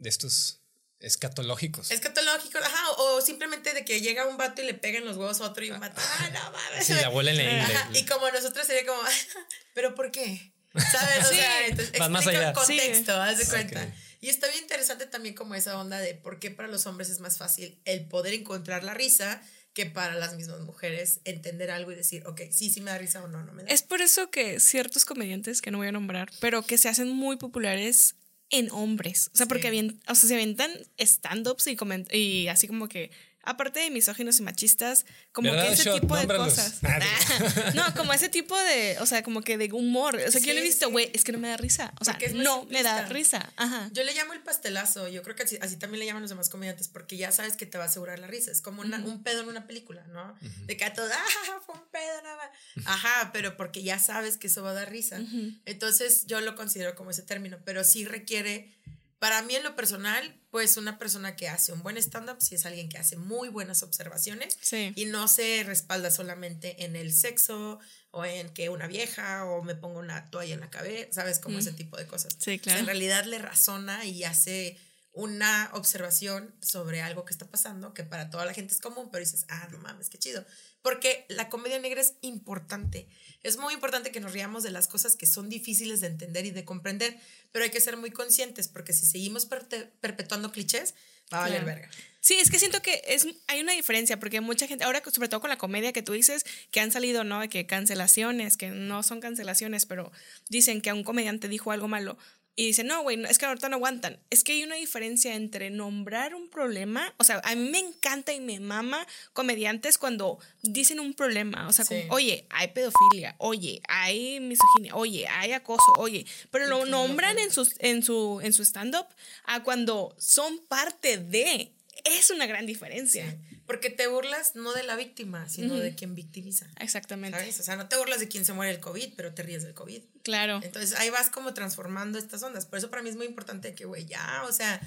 de estos escatológicos. Escatológico, ajá, o simplemente de que llega un vato y le pega en los huevos a otro y un vato, ah, no mames. Sí, la abuela en la Ajá. Y como nosotros sería como, [LAUGHS] ¿pero por qué? ¿Sabes? O Sí. sea, entonces más explica allá. contexto, haz de cuenta. Y está bien interesante también como esa onda de por qué para los hombres es más fácil el poder encontrar la risa que para las mismas mujeres entender algo y decir, ok, sí, sí me da risa o no, no me da. Es por eso que ciertos comediantes, que no voy a nombrar, pero que se hacen muy populares en hombres. O sea, porque Sí. o sea, se aventan stand-ups y, y así como que, aparte de misóginos y machistas, como ¿Verdad, que ese Shot? tipo de cosas. [LAUGHS] Ah, [LAUGHS] no, como ese tipo de, o sea, como que de humor. O sea, que yo lo he visto, sí. güey, es que no me da risa. O sea, Porque no me da risa. Ajá. Yo le llamo el pastelazo, yo creo que así, así también le llaman los demás comediantes, porque ya sabes que te va a asegurar la risa, es como una- un pedo en una película, ¿no? De que a todos, [LAUGHS] ah, fue un pedo nada más. Ajá, pero porque ya sabes que eso va a dar risa. Entonces yo lo considero como ese término, pero sí requiere, para mí en lo personal, pues una persona que hace un buen stand-up, si es alguien que hace muy buenas observaciones Sí. y no se respalda solamente en el sexo o en que una vieja o me pongo una toalla en la cabeza, ¿sabes? Como Mm. ese tipo de cosas. Sí, O sea, claro. en realidad le razona y hace una observación sobre algo que está pasando que para toda la gente es común, pero dices, ah, no mames, qué chido. Porque la comedia negra es importante. Es muy importante que nos riamos de las cosas que son difíciles de entender y de comprender, pero hay que ser muy conscientes porque si seguimos perpetuando clichés, va a valer Claro. verga. Sí, es que siento que es, hay una diferencia, porque mucha gente, ahora sobre todo con la comedia que tú dices, que han salido, ¿no? Que cancelaciones, que no son cancelaciones, pero dicen que a un comediante dijo algo malo. Y dicen, no, güey, es que ahorita no aguantan. Es que hay una diferencia entre nombrar un problema, o sea, a mí me encanta y me mama comediantes cuando dicen un problema, o sea, como, oye, hay pedofilia, oye, hay misoginia, oye, hay acoso, oye, pero lo nombran en, sus, en su, en su stand-up a cuando son parte de es una gran diferencia. Porque te burlas no de la víctima, sino de quien victimiza. Exactamente. ¿Sabes? O sea, no te burlas de quien se muere el COVID, pero te ríes del COVID. Claro. Entonces ahí vas como transformando estas ondas. Por eso para mí es muy importante que, güey, ya, o sea,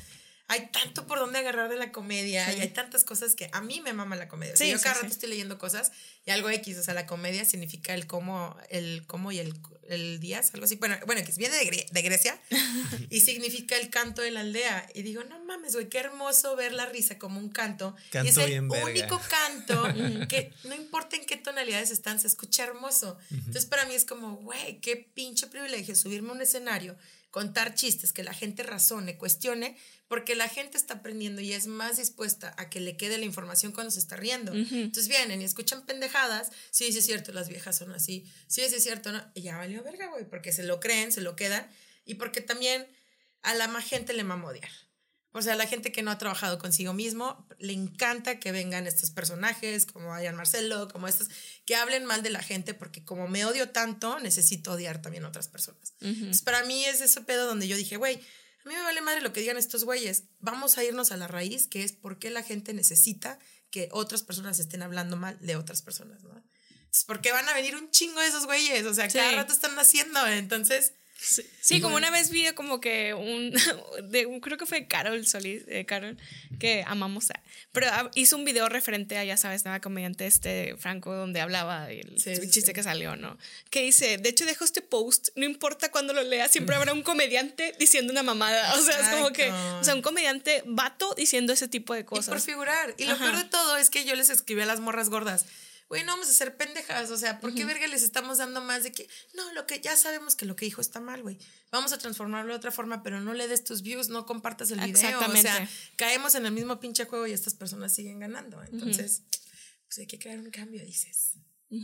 hay tanto por donde agarrar de la comedia y hay tantas cosas que a mí me mama la comedia. O sea, Sí, yo sí, cada sí. rato estoy leyendo cosas y algo X, o sea, la comedia significa el cómo, el cómo y el, el días, algo así. Bueno, bueno, que viene de, Gre- de Grecia [LAUGHS] y significa el canto de la aldea. Y digo, no mames, güey, qué hermoso ver la risa como un canto. y Canto es el bien verga. único canto [LAUGHS] que no importa en qué tonalidades están, se escucha hermoso. Entonces para mí es como, güey, qué pinche privilegio subirme a un escenario, contar chistes, que la gente razone, cuestione, porque la gente está aprendiendo y es más dispuesta a que le quede la información cuando se está riendo. Entonces vienen y escuchan pendejadas, sí, sí es cierto, las viejas son así, sí, sí es cierto, ¿no? Y ya valió verga, güey, porque se lo creen, se lo quedan y porque también a la más gente le mama odiar. O sea, la gente que no ha trabajado consigo mismo, le encanta que vengan estos personajes como Ayan Marcelo, como estos, que hablen mal de la gente, porque como me odio tanto, necesito odiar también a otras personas. Entonces, para mí es ese pedo donde yo dije, güey, a mí me vale madre lo que digan estos güeyes. Vamos a irnos a la raíz, que es por qué la gente necesita que otras personas estén hablando mal de otras personas, ¿no? Entonces, porque van a venir un chingo de esos güeyes, o sea, Sí. cada rato están haciendo, entonces... Sí, sí, como una vez vi como que un, [LAUGHS] de creo que fue Carol Solís, eh, Carol, que amamos a, pero hizo un video referente a, ya sabes, nada comediante este Franco, donde hablaba Sí, sí, chiste sí. que salió, ¿no? Que dice, de hecho dejo este post, no importa cuándo lo lea, siempre habrá un comediante diciendo una mamada, o sea, es como que, o sea, un comediante vato diciendo ese tipo de Y por cosas. figurar. Y lo Ajá. peor de todo es que yo les escribí a las morras gordas. Güey, no vamos a ser pendejas. O sea, ¿por qué verga les estamos dando más de que no, lo que ya sabemos que lo que dijo está mal, güey? Vamos a transformarlo de otra forma, pero no le des tus views, no compartas el video. Exactamente. O sea, caemos en el mismo pinche juego y estas personas siguen ganando. Entonces, pues hay que crear un cambio, dices.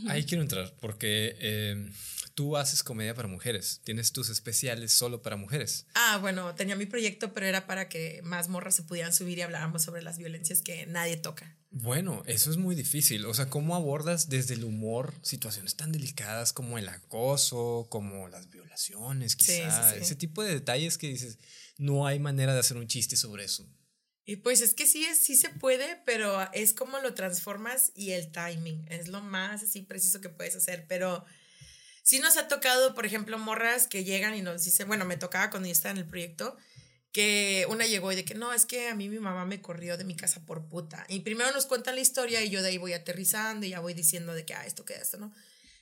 Ahí quiero entrar porque eh, tú haces comedia para mujeres. Tienes tus especiales solo para mujeres. Ah, bueno, tenía mi proyecto, pero era para que más morras se pudieran subir y habláramos sobre las violencias que nadie toca. Bueno, eso es muy difícil. O sea, ¿cómo abordas desde el humor situaciones tan delicadas como el acoso, como las violaciones, Sí, sí, quizá? sí. Ese tipo de detalles que dices, no hay manera de hacer un chiste sobre eso. Y pues es que sí, sí se puede, pero es como lo transformas y el timing. Es lo más así preciso que puedes hacer. Pero sí nos ha tocado, por ejemplo, morras que llegan y nos dicen, bueno, me tocaba cuando yo estaba en el proyecto, que una llegó y de que no, es que a mí mi mamá me corrió de mi casa por puta. Y primero nos cuentan la historia y yo de ahí voy aterrizando y ya voy diciendo de que, ah, esto queda esto, ¿no?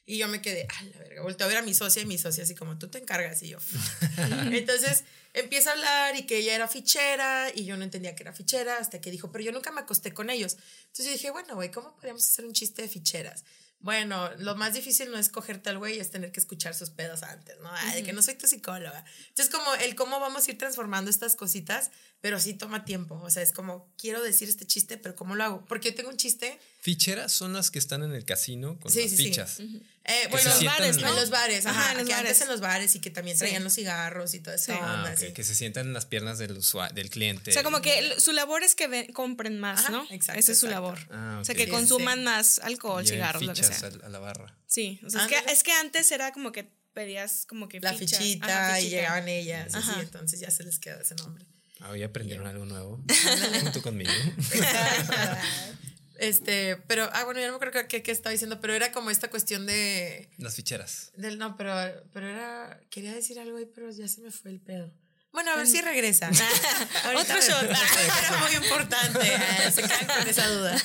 Y yo me quedé, ah, la verga, volteo a ver a mi socia y mi socia así como, tú te encargas y yo. [LAUGHS] Entonces empieza a hablar y que ella era fichera y yo no entendía que era fichera hasta que dijo, pero yo nunca me acosté con ellos. Entonces yo dije, bueno, güey, ¿cómo podríamos hacer un chiste de ficheras? Bueno, lo más difícil no es cogerte al güey, es tener que escuchar sus pedos antes, ¿no? Ay, de que no soy tu psicóloga. Entonces, como el cómo vamos a ir transformando estas cositas, pero sí toma tiempo. O sea, es como, quiero decir este chiste, pero ¿cómo lo hago? Porque yo tengo un chiste Ficheras son las que están en el casino con Sí, las sí, sí. fichas. Eh, Que bueno, los bares, en ¿no? En los bares, ajá, Ajá, en los que antes bares. en los bares y que también traían los cigarros y Sí. onda. Ah, ok, así. que se sientan en las piernas del del cliente. O sea, como que su labor es que compren más, Ajá, ¿no? exacto, Esa es su exacto. labor. Ah, O sea, que Sí, consuman sí. más alcohol, Lleven cigarros, lo que fichas sea. a, a la barra. Sí, o sea, es que, es que antes era como que pedías como que La ficha. fichita, Ajá, y fichita. llegaban ellas, así, Ajá. entonces ya se les queda ese nombre. Ah, hoy aprendieron algo nuevo. [LAUGHS] Junto conmigo. [LAUGHS] [LAUGHS] este, pero, ah, bueno, ya no me acuerdo qué, qué estaba diciendo, pero era como esta cuestión de, Las ficheras. del, no, pero, pero era, quería decir algo ahí, pero ya se me fue el pedo. Bueno, a ver si regresa. [LAUGHS] Otro shot. Era [LAUGHS] muy importante. eh, [LAUGHS] Se quedan con esa duda.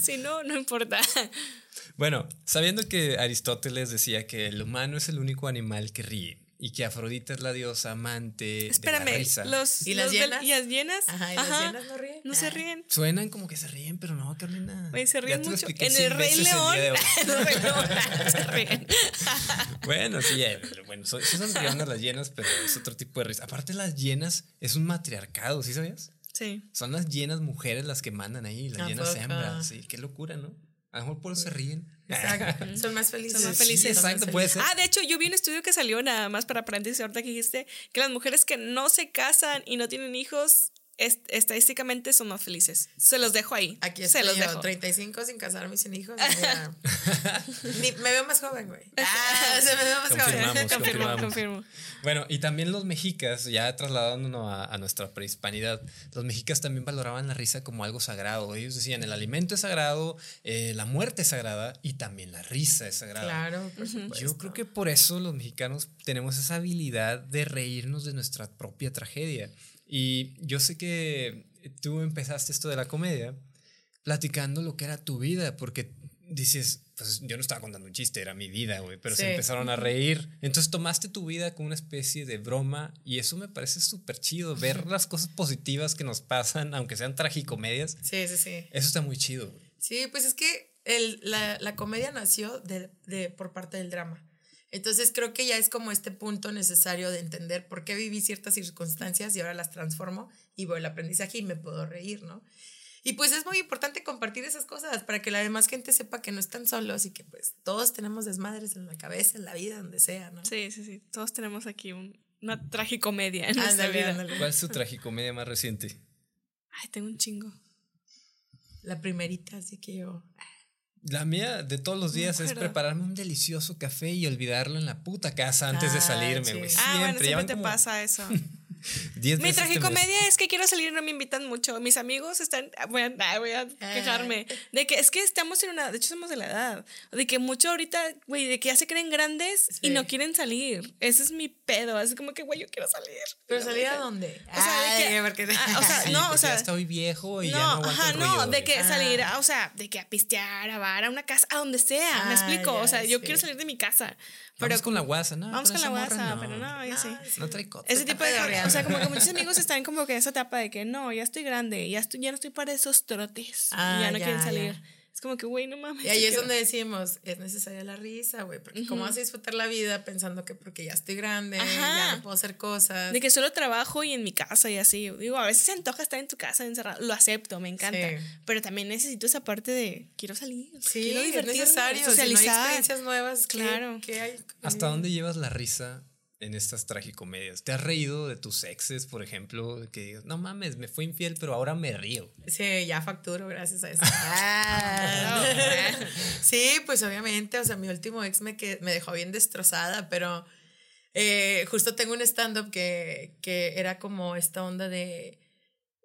Si no, no importa. Bueno, sabiendo que Aristóteles decía que el humano es el único animal que ríe y que Afrodita es la diosa amante de la Espérame, risa. los, ¿Y las los llenas? ¿Y las llenas? Ajá, ¿y las llenas no ríen? No se Ah. ríen. Suenan como que se ríen, pero no, Carolina. Güey, se ríen mucho. [LAUGHS] En el Rey León. En el Rey León se ríen. [LAUGHS] Bueno, sí, eh, pero bueno, son, sí son rionas las llenas, pero es otro tipo de risa. Aparte, las llenas es un matriarcado, ¿sí sabías? Sí. Son las llenas mujeres las que mandan ahí, las ¿A llenas hembras. Sí, qué locura, ¿no? A lo mejor por eso se ríen. Exacto. [LAUGHS] Son más felices. Son más Sí, felices. exacto, más puede ser. Ah, de hecho, yo vi un estudio que salió nada más para paréntesis ahorita que dijiste que las mujeres que no se casan y no tienen hijos est- estadísticamente son más felices. Se los dejo ahí. Aquí Se estoy los yo, dejo. 35 sin casarme y sin hijos. [LAUGHS] Ni- me veo más joven, güey. [LAUGHS] Ah, se me veo más Confirmamos, joven. confirmo, confirmamos. confirmo. Bueno, y también los mexicas, ya trasladándonos a, a nuestra prehispanidad, los mexicas también valoraban la risa como algo sagrado. Ellos decían, el alimento es sagrado, eh, la muerte es sagrada y también la risa es sagrada. Claro, por. Yo creo que por eso los mexicanos tenemos esa habilidad de reírnos de nuestra propia tragedia. Y yo sé que tú empezaste esto de la comedia platicando lo que era tu vida, porque dices, pues yo no estaba contando un chiste, era mi vida, güey, pero se Sí. empezaron a reír. Entonces tomaste tu vida como una especie de broma y eso me parece súper chido, ver las cosas positivas que nos pasan, aunque sean tragicomedias. Sí, sí, sí. Eso está muy chido. güey. Sí, pues es que el- la, la comedia nació de, de- por parte del drama. Entonces creo que ya es como este punto necesario de entender por qué viví ciertas circunstancias y ahora las transformo y voy al aprendizaje y me puedo reír, ¿no? Y pues es muy importante compartir esas cosas para que la demás gente sepa que no están solos y que pues todos tenemos desmadres en la cabeza, en la vida, donde sea, ¿no? Sí, sí, sí. Todos tenemos aquí un- una tragicomedia en nuestra vida. ándale. ¿Cuál es tu tragicomedia más reciente? Ay, tengo un chingo. La primerita, así que yo... La mía de todos los días es prepararme un delicioso café y olvidarlo en la puta casa antes de Ah, salirme, sí. güey. Ah, bueno, Siempre, te como pasa eso. [LAUGHS] 10 Mi tragicomedia es que quiero salir y no me invitan mucho. Mis amigos están. Voy a, ah, voy a quejarme. De que es que estamos en una. De hecho, somos de la edad. De que mucho ahorita, güey, de que ya se creen grandes y Sí. no quieren salir. Ese es mi pedo. Es como que, güey, yo quiero salir. ¿Pero Y no me salir a dónde? O sea, de que- porque- ah, o sea, [LAUGHS] Sí, no, o sea. ya estoy viejo y no, ya no aguanto ajá, el no, ruido, de que Ah. salir, o sea, de que a pistear, a bar, a una casa, a donde sea, me Ah, explico, o sea, yo sí. quiero salir de mi casa, Vamos pero con la guasa, ¿no? vamos con la morra WhatsApp, pero no, ya sí. Ah, sí. No trae coto. Ese tipo de pedorreando. o sea, como que muchos amigos están como que en esa etapa de que no, ya estoy grande, ya estoy, ya no estoy para esos trotes, Ah, ya no ya, quieren ya. Es como que, güey, no mames. Y ahí es donde decimos, es necesaria la risa, güey, porque cómo vas a disfrutar la vida pensando que porque ya estoy grande, Ajá. ya no puedo hacer cosas. De que solo trabajo y en mi casa y así. Digo, a veces se antoja estar en tu casa encerrado. Lo acepto, me encanta. Sí. Pero también necesito esa parte de quiero salir. sí, quiero es necesario, socializar. si no hay experiencias nuevas, ¿qué- Claro. ¿qué hay? ¿Hasta dónde llevas la risa en estas tragicomedias? ¿Te has reído de tus exes, por ejemplo? Que digas, no mames, me fue infiel, pero ahora me río. Sí, ya facturo gracias a eso. Ah. [LAUGHS] [LAUGHS] sí, pues obviamente, o sea, mi último ex me, que, me dejó bien destrozada, pero eh, justo tengo un stand-up que, que era como esta onda de,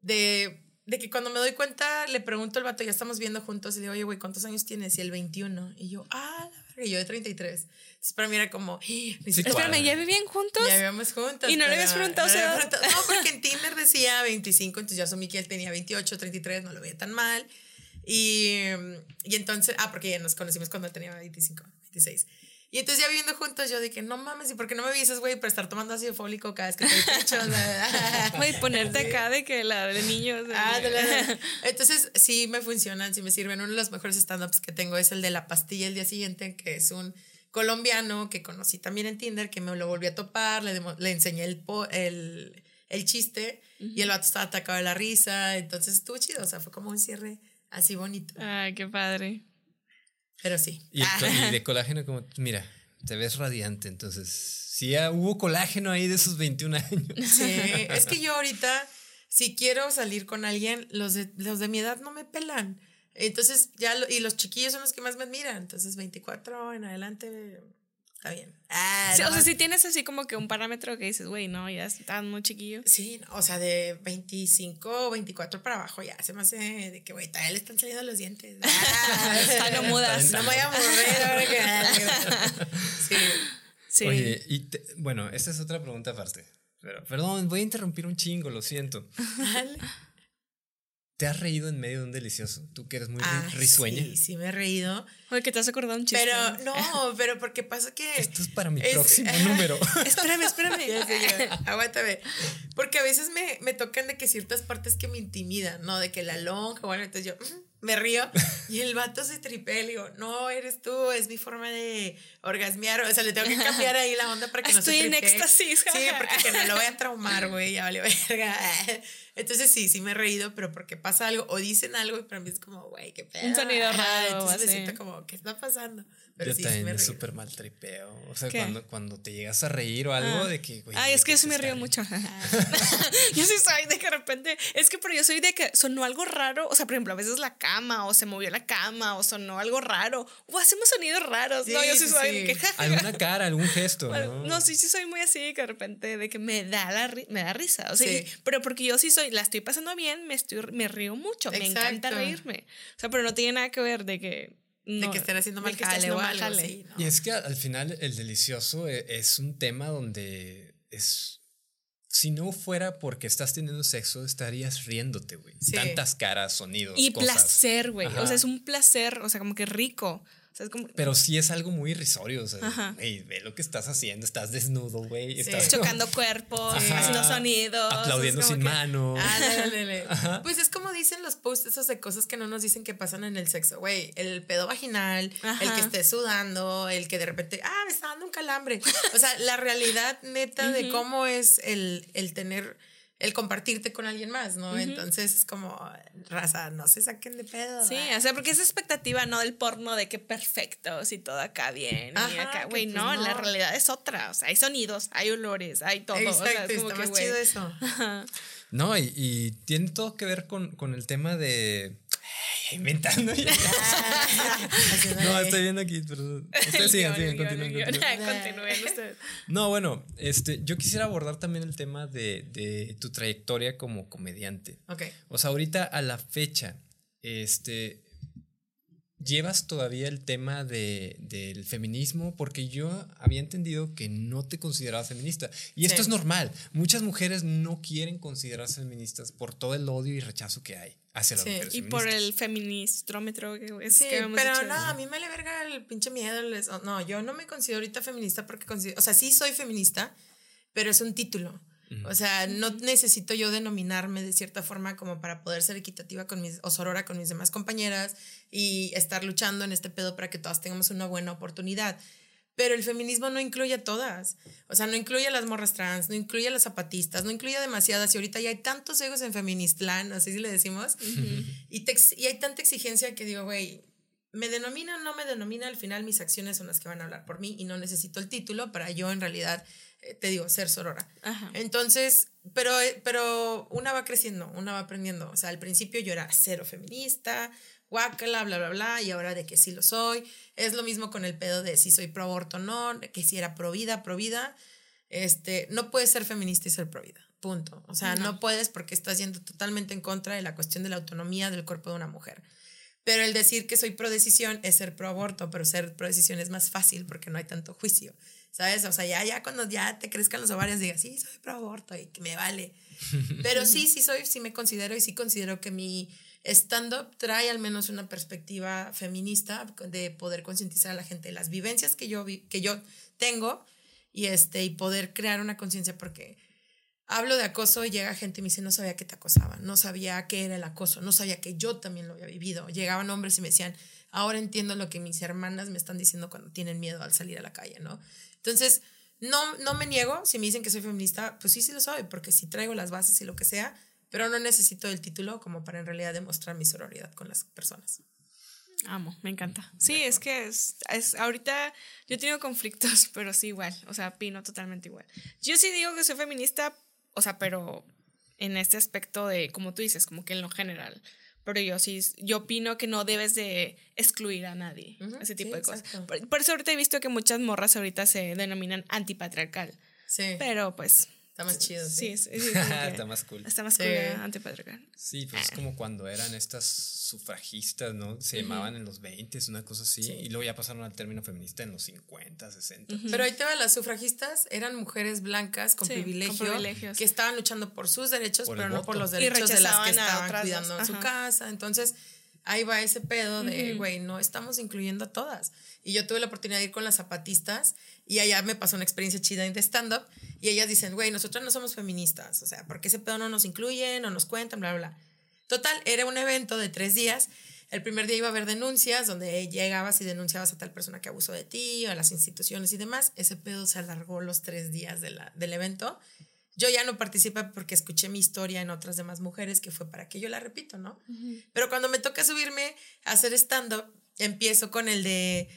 de, de que cuando me doy cuenta, le pregunto al vato, ya estamos viendo juntos, y digo, oye, güey, ¿cuántos años tienes? Y el 21. Y yo, ah, la verga", y yo de 33. Entonces para mí era como, "Ah, Sí. Espérame, ¿ya vivían juntos? ya vivíamos juntos. ¿Y no le habías preguntado no preguntado. No, porque en [LAUGHS] Tinder decía 25, entonces yo asumí que él tenía 28, 33, no lo veía tan mal. Y, y entonces, ah, porque ya nos conocimos cuando él tenía 25, 26. Y entonces ya viviendo juntos, yo dije, no mames, ¿y por qué no me avisas, güey, para estar tomando ácido fólico cada vez que te pecho? [LAUGHS] Güey, ponerte acá de que la de niños. Ah, de la- Entonces, sí me funcionan, sí me sirven. Uno de los mejores stand-ups que tengo es el de la pastilla el día siguiente, que es un colombiano que conocí también en Tinder, que me lo volví a topar, le, le enseñé el, po- el, el chiste y el vato estaba atacado de la risa. Entonces estuvo chido, o sea, fue como un cierre así bonito. Ay, qué padre. Pero sí. Y, y de colágeno, como, mira, te ves radiante, entonces, sí, ya hubo colágeno ahí de esos 21 años. [LAUGHS] Sí, es que yo ahorita, si quiero salir con alguien, los de, los de mi edad no me pelan. Entonces, ya, lo- y los chiquillos son los que más me admiran. Entonces, 24 en adelante, está bien. Ah, Sí, o sea, si tienes así como que un parámetro que dices, güey, no, ya están muy chiquillos. Sí, no, o sea, de 25 o 24 para abajo ya se me hace de que, güey, todavía le están saliendo los dientes. [LAUGHS] Ah, no mudas. No me voy a mover ahora que. Sí. Sí. Oye, y te- bueno, esta es otra pregunta aparte. Pero, perdón, voy a interrumpir un chingo, lo siento. Dale. ¿Te has reído en medio de un delicioso? Tú que eres muy Ah, risueña. Sí, sí me he reído. Oye, que te has acordado un chiste. Pero no, pero porque pasa que. Esto es para mi Es- próximo [LAUGHS] número. espérame, espérame. [LAUGHS] Ya sé yo. Aguántame. Porque a veces me, me tocan de que ciertas partes que me intimidan, ¿no? De que la lonja, bueno, entonces yo mm, me río [LAUGHS] y el vato se tripea y le digo, no, eres tú, es mi forma de orgasmear, o sea, le tengo que cambiar ahí la onda para que no se Estoy en éxtasis. Sí, porque que no lo voy a traumar, güey, ya vale verga. [LAUGHS] Entonces sí, sí me he reído, pero porque pasa algo o dicen algo y para mí es como, güey, qué pedo. Un sonido raro, Entonces me así. siento como, ¿qué está pasando? Pero yo sí, sí también me súper mal tripeo. O sea, ¿Qué? cuando, cuando te llegas a reír o algo Ah. de que, güey. Ay, ¿de es que yo sí me río mucho. [LAUGHS] yo sí soy de que de repente. Es que, pero yo soy de que sonó algo raro. O sea, por ejemplo, a veces la cama, o se movió la cama, o sonó algo raro. O hacemos sonidos raros. no, Sí, yo sí sí, soy sí. de que. jaja. Alguna cara, algún gesto. Bueno, ¿no? No, sí, sí soy muy así que de repente de que me da la ri- me da risa, o sea, y- pero porque yo sí soy, la estoy pasando bien, me estoy me río mucho, me encanta Exacto. reírme. O sea, pero no tiene nada que ver de que De no, que estén haciendo de mal jale o algo así, ¿no? Y es que al al final el delicioso e- es un tema donde es... Si no fuera porque estás teniendo sexo, estarías riéndote, güey. Sí. Tantas caras, sonidos, Y cosas. placer, güey. O sea, es un placer, o sea, como que rico. O sea, es como Pero sí es algo muy irrisorio. O sea, güey, ve lo que estás haciendo. Estás desnudo, güey. Sí. Estás chocando cuerpos, Ajá. haciendo sonidos. aplaudiendo sin que- mano. Ah, dale, dale. Pues es como dicen los posts esos de cosas que no nos dicen que pasan en el sexo, güey. El pedo vaginal, el que esté sudando, el que de repente, ah, me está dando un calambre. O sea, la realidad neta de cómo es el, el tener, el compartirte con alguien más, ¿no? Entonces es como, raza, no se saquen de pedo. Sí, o sea, porque esa expectativa, no del porno de que perfecto, si todo acá bien. y Ajá, acá, que güey, pues no, no. la realidad es otra. O sea, hay sonidos, hay olores, hay todo. o sea, Exacto, es como está que, más chido eso. [LAUGHS] No, y, y tiene todo que ver con, con el tema de. Inventando. [LAUGHS] No, estoy viendo aquí, pero. Ustedes sigan, sigan, continúen. [LAUGHS] Continúen ustedes. No, bueno, este, yo quisiera abordar también el tema de, de tu trayectoria como comediante. Ok. O sea, ahorita a la fecha, este. ¿Llevas todavía el tema de, del feminismo? Porque yo había entendido que no te considerabas feminista. Y esto Sí. es normal. Muchas mujeres no quieren considerarse feministas por todo el odio y rechazo que hay hacia las Sí, mujeres. Y por feministas. el feministrómetro que es Sí, que hemos pero dicho. no, a mí me le verga el pinche miedo. les- No, yo no me considero ahorita feminista porque considero, o sea, sí soy feminista, pero es un título. O sea, no necesito yo denominarme de cierta forma como para poder ser equitativa con mis, o sorora con mis demás compañeras y estar luchando en este pedo para que todas tengamos una buena oportunidad. Pero el feminismo no incluye a todas. O sea, no incluye a las morras trans, no incluye a las zapatistas, no incluye a demasiadas. Y ahorita ya hay tantos egos en Feministlán, así si le decimos. y, te y hay tanta exigencia que digo, güey, me denomina o no me denomina, al final mis acciones son las que van a hablar por mí y no necesito el título para yo en realidad, te digo, ser sorora. Ajá. Entonces, pero, eh, pero una va creciendo, una va aprendiendo. O sea, al principio yo era cero feminista, guácala, bla, bla, bla, y ahora de que sí lo soy. Es lo mismo con el pedo de si soy pro aborto o no, que si era pro vida, pro vida. Este, no puedes ser feminista y ser pro vida. Punto. O sea, no. puedes porque estás yendo totalmente en contra de la cuestión de la autonomía del cuerpo de una mujer. Pero el decir que soy pro decisión es ser pro aborto, pero ser pro decisión es más fácil porque no hay tanto juicio. ¿Sabes? O sea, ya, ya cuando ya te crezcan los ovarios digas, sí, soy pro aborto y que me vale. [LAUGHS] Pero sí, sí soy, sí me considero y sí considero que mi stand-up trae al menos una perspectiva feminista de poder concientizar a la gente de las vivencias que yo, vi- que yo tengo y, este, y poder crear una conciencia porque hablo de acoso y llega gente y me dice, no sabía que te acosaban, no sabía qué era el acoso, no sabía que yo también lo había vivido. Llegaban hombres y me decían, ahora entiendo lo que mis hermanas me están diciendo cuando tienen miedo al salir a la calle, ¿no? Entonces, no, no me niego, si me dicen que soy feminista, pues sí, sí lo soy, porque sí traigo las bases y lo que sea, pero no necesito el título como para en realidad demostrar mi sororidad con las personas. Amo, me encanta. Sí, es que es, es ahorita yo he tenido conflictos, [LAUGHS] pero sí igual, o sea, opino totalmente igual. Yo sí digo que soy feminista, o sea, pero en este aspecto de, como tú dices, como que en lo general. Pero yo sí, yo opino que no debes de excluir a nadie, ese tipo sí, de cosas. Por, por eso ahorita he visto que muchas morras ahorita se denominan antipatriarcal. Sí, Pero pues, está más chido. sí, Sí, es, [LAUGHS] es como que Está más cool. Está más Sí. cool antipatriarcal. Sí, pues es como cuando eran estas sufragistas, ¿no? Se llamaban en los 20, una cosa así. Y luego ya pasaron al término feminista en los 50, 60. Pero ahí te va, las sufragistas eran mujeres blancas con, Sí, privilegio, con privilegios. que estaban luchando por sus derechos, Por pero no por los derechos de las que estaban otras cuidando en su casa. Entonces, ahí va ese pedo de, güey, no estamos incluyendo a todas. Y yo tuve la oportunidad de ir con las zapatistas y allá me pasó una experiencia chida de stand-up y ellas dicen, güey, nosotras no somos feministas, o sea, porque ese pedo no nos incluyen, no nos cuentan, bla, bla, bla. Total, era un evento de tres días. El primer día iba a haber denuncias donde llegabas y denunciabas a tal persona que abusó de ti, a las instituciones y demás. Ese pedo se alargó los tres días de la, del evento. Yo ya no participé porque escuché mi historia en otras demás mujeres, que fue para que yo la repito, ¿no? Pero cuando me toca subirme a hacer stand-up, empiezo con el de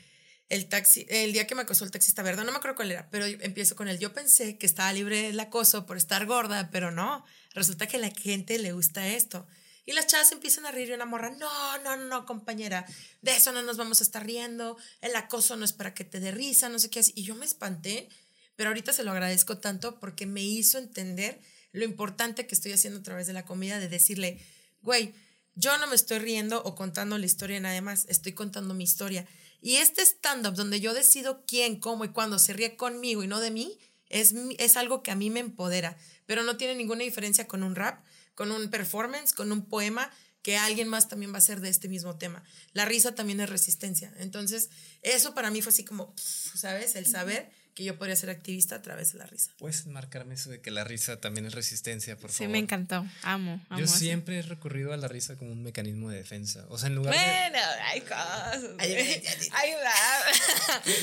el taxi, el día que me acosó el taxista, ¿verdad? No me acuerdo cuál era, pero empiezo con el yo pensé que estaba libre el acoso por estar gorda, pero no, resulta que a la gente le gusta esto. Y las chavas empiezan a reír y una morra, no, no, no, compañera, de eso no nos vamos a estar riendo, el acoso no es para que te dé risa, no sé qué. Y yo me espanté, pero ahorita se lo agradezco tanto porque me hizo entender lo importante que estoy haciendo a través de la comida, de decirle, güey, yo no me estoy riendo o contando la historia nadie más, estoy contando mi historia. Y este stand-up donde yo decido quién, cómo y cuándo se ríe conmigo y no de mí, es, es algo que a mí me empodera, pero no tiene ninguna diferencia con un rap con un performance, con un poema que alguien más también va a hacer de este mismo tema. La risa también es resistencia. Entonces, eso para mí fue así como, ¿sabes? El saber que yo podría ser activista a través de la risa. ¿Puedes marcarme eso de que la risa también es resistencia, por favor? Sí, me encantó. Amo. amo yo siempre he recurrido a la risa como un mecanismo de defensa. O sea, en lugar bueno, hay cosas. Ayuda.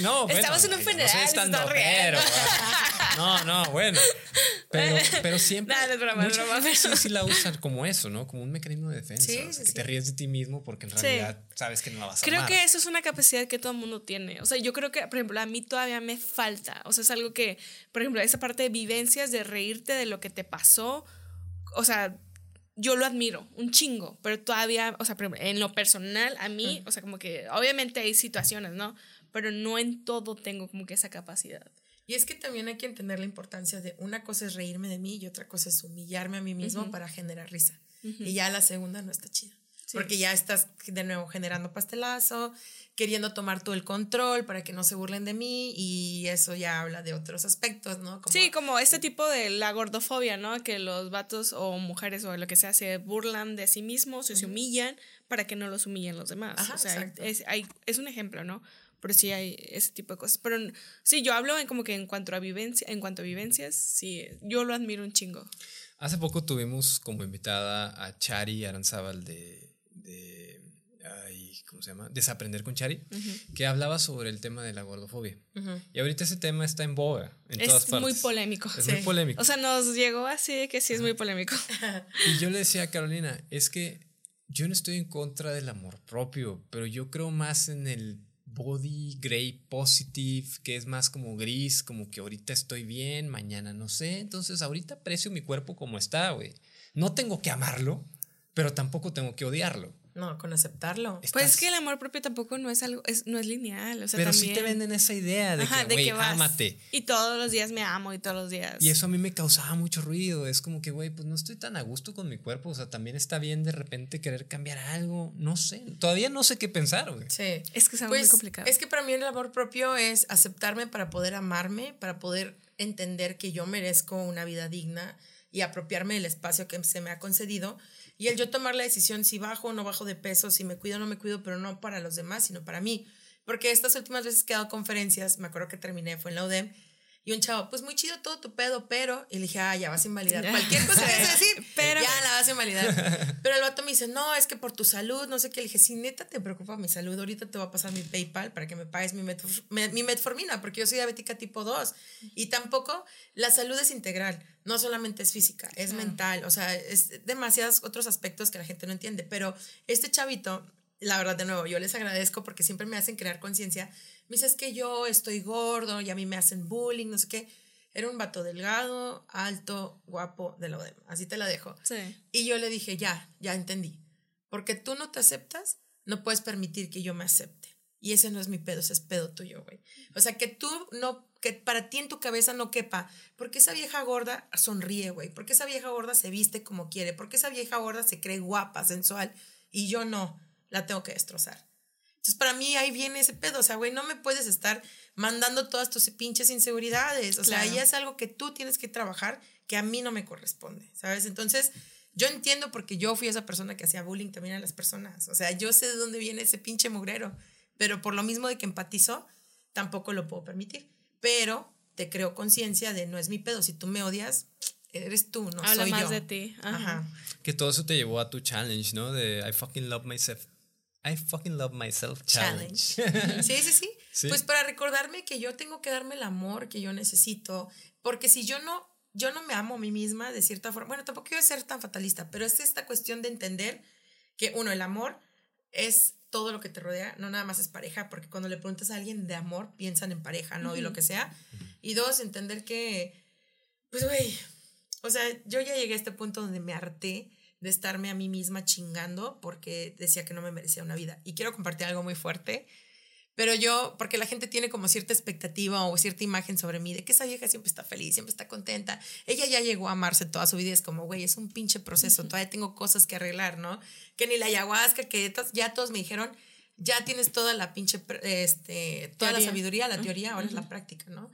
No, bueno, Estamos en un funeral. No, estando, pero, no, no, bueno. Pero, [LAUGHS] pero siempre. Es broma, es broma. Sí, sí la [LAUGHS] usan como eso, ¿no? Como un mecanismo de defensa. Sí, o sea, que te ríes de ti mismo porque en realidad sabes que no la vas a Creo que eso es una capacidad que todo el mundo tiene. O sea, yo creo que, por ejemplo, a mí todavía me falta o sea, es algo que, por ejemplo, esa parte de vivencias, de reírte de lo que te pasó, o sea, yo lo admiro un chingo, pero todavía, o sea, en lo personal, a mí, o sea, como que obviamente hay situaciones, ¿no? Pero no en todo tengo como que esa capacidad. Y es que también hay que entender la importancia de una cosa es reírme de mí y otra cosa es humillarme a mí mismo para generar risa. Y ya la segunda no está chida. Porque ya estás de nuevo generando pastelazo, queriendo tomar todo el control para que no se burlen de mí y eso ya habla de otros aspectos, ¿no? sí, como este tipo de la gordofobia, ¿no? Que los vatos o mujeres o lo que sea se burlan de sí mismos o se humillan para que no los humillen los demás. o sea, es, hay, es un ejemplo, ¿no? Pero sí hay ese tipo de cosas. Pero sí, yo hablo en como que en cuanto a vivencia, en cuanto a vivencias, sí, yo lo admiro un chingo. Hace poco tuvimos como invitada a Chari Aranzábal de ¿cómo se llama? Desaprender con Chari, que hablaba sobre el tema de la gordofobia. Y ahorita ese tema está en boga en todas partes. Es muy polémico. Es muy polémico. O sea, nos llegó así de que sí es muy polémico. [LAUGHS] y yo le decía a Carolina, es que yo no estoy en contra del amor propio, pero yo creo más en el body gray positive, que es más como gris, como que ahorita estoy bien, mañana no sé. Entonces, ahorita aprecio mi cuerpo como está, güey. No tengo que amarlo, pero tampoco tengo que odiarlo. No, con aceptarlo. Pues es que el amor propio tampoco no es algo, es, no es lineal. O sea, Pero también... sí te venden esa idea de que, güey, ámate. Y todos los días me amo y todos los días. Y eso a mí me causaba mucho ruido. Es como que, güey, pues no estoy tan a gusto con mi cuerpo. O sea, también está bien de repente querer cambiar algo. No sé. Todavía no sé qué pensar, güey. Sí. Es que es algo muy pues, complicado. Es que para mí el amor propio es aceptarme para poder amarme, para poder entender que yo merezco una vida digna y apropiarme del espacio que se me ha concedido y el yo tomar la decisión si bajo o no bajo de peso, si me cuido o no me cuido, pero no para los demás, sino para mí. Porque estas últimas veces que he dado conferencias, me acuerdo que terminé, fue en la UDEM, y un chavo, pues muy chido todo tu pedo, pero. Y le dije, ah, ya vas a invalidar. [LAUGHS] Cualquier cosa que vas a decir, [LAUGHS] pero. Ya la vas a invalidar. Pero el vato me dice, no, es que por tu salud, no sé qué. Le dije, si neta te preocupa mi salud, ahorita te voy a pasar mi PayPal para que me pagues mi, mi metformina, porque yo soy diabética tipo 2. Y tampoco la salud es integral, no solamente es física, es mental. O sea, es demasiados otros aspectos que la gente no entiende. Pero este chavito, la verdad, de nuevo, yo les agradezco porque siempre me hacen crear conciencia me dice, es que yo estoy gordo y a mí me hacen bullying, no sé qué. Era un vato delgado, alto, guapo, de lo de... Así te la dejo. Sí. Y yo le dije, ya, ya entendí. Porque tú no te aceptas, no puedes permitir que yo me acepte. Y ese no es mi pedo, ese es pedo tuyo, güey. O sea, que tú no, que para ti en tu cabeza no quepa. Porque esa vieja gorda sonríe, güey. Porque esa vieja gorda se viste como quiere. Porque esa vieja gorda se cree guapa, sensual. Y yo no, la tengo que destrozar. Entonces, para mí ahí viene ese pedo. O sea, güey, no me puedes estar mandando todas tus pinches inseguridades. O sea, ahí es algo que tú tienes que trabajar que a mí no me corresponde, ¿sabes? Entonces, yo entiendo porque yo fui esa persona que hacía bullying también a las personas. O sea, yo sé de dónde viene ese pinche mugrero. Pero por lo mismo de que empatizo, tampoco lo puedo permitir. Pero te creo conciencia de no es mi pedo. Si tú me odias, eres tú, no Habla soy más yo. de ti. Ajá. Que todo eso te llevó a tu challenge, ¿no? De I fucking love myself. I fucking love myself challenge. [LAUGHS] sí, sí, sí, sí. Pues para recordarme que yo tengo que darme el amor que yo necesito, porque si yo no, yo no me amo a mí misma de cierta forma, bueno, tampoco quiero ser tan fatalista, pero es esta cuestión de entender que uno, el amor es todo lo que te rodea, no nada más es pareja, porque cuando le preguntas a alguien de amor, piensan en pareja, ¿no? Y lo que sea. Y dos, entender que, pues, güey, o sea, yo ya llegué a este punto donde me harté de estarme a mí misma chingando porque decía que no me merecía una vida. Y quiero compartir algo muy fuerte, pero yo, porque la gente tiene como cierta expectativa o cierta imagen sobre mí de que esa vieja siempre está feliz, siempre está contenta. Ella ya llegó a amarse toda su vida y es como, güey, es un pinche proceso, todavía tengo cosas que arreglar, ¿no? Que ni la ayahuasca, que ya todos me dijeron, ya tienes toda la pinche, este, toda la sabiduría, la teoría, ahora es la práctica, ¿no?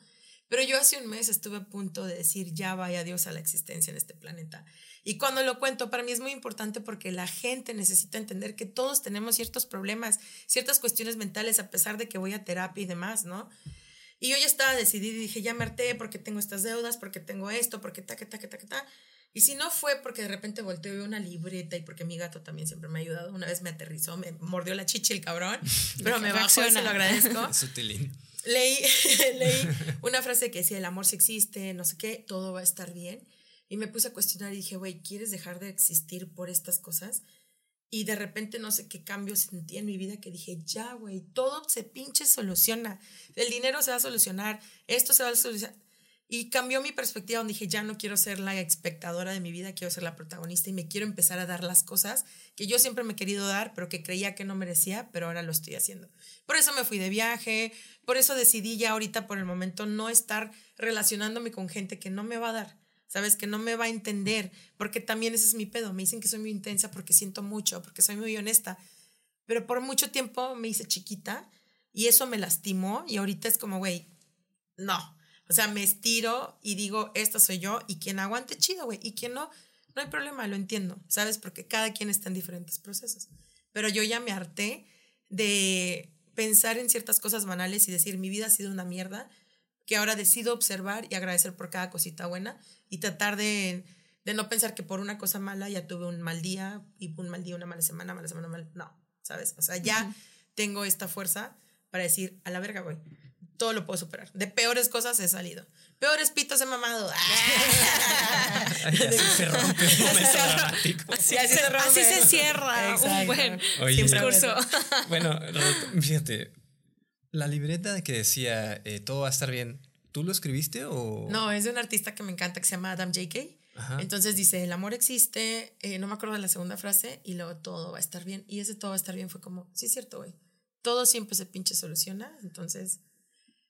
Pero yo hace un mes estuve a punto de decir, ya vaya Dios a la existencia en este planeta. Y cuando lo cuento, para mí es muy importante porque la gente necesita entender que todos tenemos ciertos problemas, ciertas cuestiones mentales, a pesar de que voy a terapia y demás, ¿no? Y yo ya estaba decidida y dije, ya me harté porque tengo estas deudas, porque tengo esto, porque ta, que ta, que ta, que ta. Y si no fue porque de repente volteé una libreta y porque mi gato también siempre me ha ayudado, una vez me aterrizó, me mordió la chichi el cabrón, [LAUGHS] pero me bajó y se lo agradezco. [LAUGHS] leí, [LAUGHS] leí [LAUGHS] una frase que decía, el amor sí existe, no sé qué, todo va a estar bien. Y me puse a cuestionar y dije, güey, ¿quieres dejar de existir por estas cosas? Y de repente no sé qué cambios sentí en mi vida que dije, ya, güey, todo se pinche soluciona. El dinero se va a solucionar, esto se va a solucionar. Y cambió mi perspectiva donde dije, ya no quiero ser la espectadora de mi vida, quiero ser la protagonista y me quiero empezar a dar las cosas que yo siempre me he querido dar, pero que creía que no merecía, pero ahora lo estoy haciendo. Por eso me fui de viaje, por eso decidí ya ahorita por el momento no estar relacionándome con gente que no me va a dar, sabes, que no me va a entender, porque también ese es mi pedo. Me dicen que soy muy intensa porque siento mucho, porque soy muy honesta, pero por mucho tiempo me hice chiquita y eso me lastimó y ahorita es como, güey, no o sea, me estiro y digo, esta soy yo y quien aguante, chido, güey. Y quien no, no hay problema, lo entiendo, ¿sabes? Porque cada quien está en diferentes procesos. Pero yo ya me harté de pensar en ciertas cosas banales y decir, mi vida ha sido una mierda, que ahora decido observar y agradecer por cada cosita buena y tratar de, de no pensar que por una cosa mala ya tuve un mal día y un mal día, una mala semana, mala semana, mal. No, ¿sabes? O sea, ya tengo esta fuerza para decir, a la verga, güey todo lo puedo superar. De peores cosas he salido. Peores pitos he mamado. [LAUGHS] así se rompe Así, se, rompe. así se cierra un buen discurso. [LAUGHS] Bueno, fíjate, la libreta que decía eh, todo va a estar bien, ¿tú lo escribiste o...? No, es de un artista que me encanta que se llama Adam J.K. Entonces dice, el amor existe, eh, no me acuerdo de la segunda frase, y luego todo va a estar bien. Y ese todo va a estar bien fue como, sí es cierto, güey. Todo siempre se pinche soluciona, entonces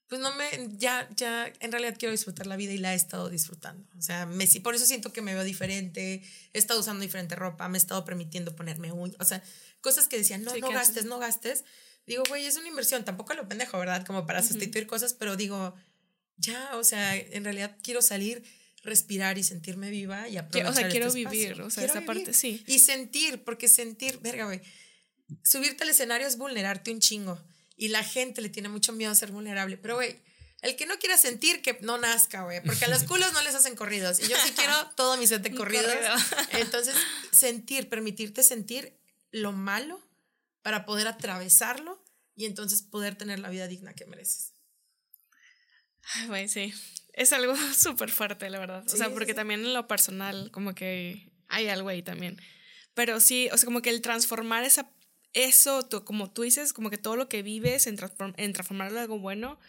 pues no me, ya, ya, en realidad quiero disfrutar la vida y la he estado disfrutando. O sea, me, por eso siento que me veo diferente, he estado usando diferente ropa, me he estado permitiendo ponerme uñas, o sea, cosas que decían, no, no gastes, no gastes. Digo, güey, es una inversión, tampoco lo pendejo, ¿verdad? Como para sustituir cosas, pero digo, ya, o sea, en realidad quiero salir, respirar y sentirme viva y aprovechar. O sea, quiero vivir, o sea, esa parte sí. Y sentir, porque sentir, verga, güey, subirte al escenario es vulnerarte un chingo y la gente le tiene mucho miedo a ser vulnerable. Pero, güey, el que no quiera sentir, que no nazca, güey, porque a los [LAUGHS] culos no les hacen corridos. Y yo sí quiero todo mi set de corridos. [LAUGHS] Entonces, sentir, permitirte sentir lo malo para poder atravesarlo y entonces poder tener la vida digna que mereces. Güey, sí. Es algo [LAUGHS] súper fuerte, la verdad. o sea, porque también en lo personal, como que hay algo ahí también. Pero sí, o sea, como que el transformar esa eso, como tú dices, como que todo lo que vives en, transformarlo en algo bueno,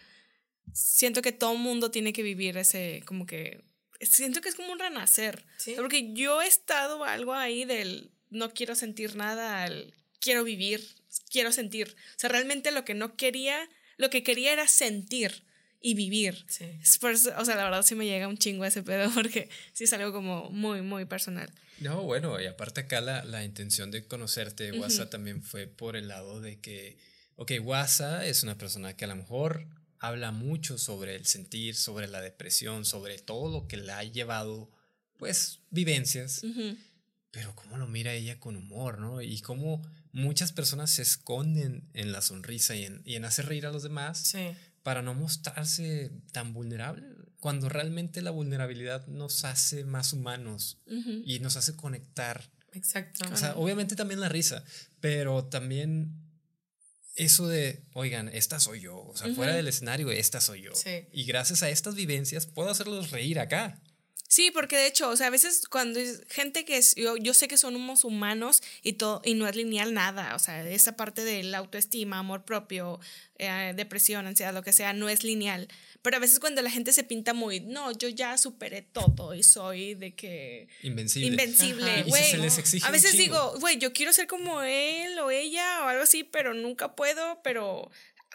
siento que todo mundo tiene que vivir ese, como que, siento que es como un renacer. Porque yo he estado algo ahí del no quiero sentir nada, al quiero vivir, quiero sentir. O sea, realmente lo que no quería, lo que quería era sentir y vivir. Sí. o sea, la verdad sí me llega un chingo ese pedo [LAUGHS] porque sí es algo como muy, muy personal. No, bueno, y aparte acá la, la intención de conocerte, Wasa, también fue por el lado de que, ok, Wasa es una persona que a lo mejor habla mucho sobre el sentir, sobre la depresión, sobre todo lo que le ha llevado, pues, vivencias. Pero cómo lo mira ella con humor, ¿no? Y cómo muchas personas se esconden en la sonrisa y en, y en hacer reír a los demás. Sí para no mostrarse tan vulnerable, cuando realmente la vulnerabilidad nos hace más humanos y nos hace conectar Exacto. O sea, obviamente también la risa, pero también eso de, oigan, esta soy yo. O sea, fuera del escenario, esta soy yo. Sí. Y gracias a estas vivencias puedo hacerlos reír acá. Sí, porque de hecho, o sea, a veces cuando es gente que es, yo, yo sé que somos humanos y todo, y no es lineal nada, o sea, esa parte de la autoestima, amor propio, eh, depresión, ansiedad, lo que sea, no es lineal. Pero a veces cuando la gente se pinta muy, no, yo ya superé todo y soy de que... Invencible. Invencible, güey. A veces digo, güey, yo quiero ser como él o ella o algo así, pero nunca puedo, pero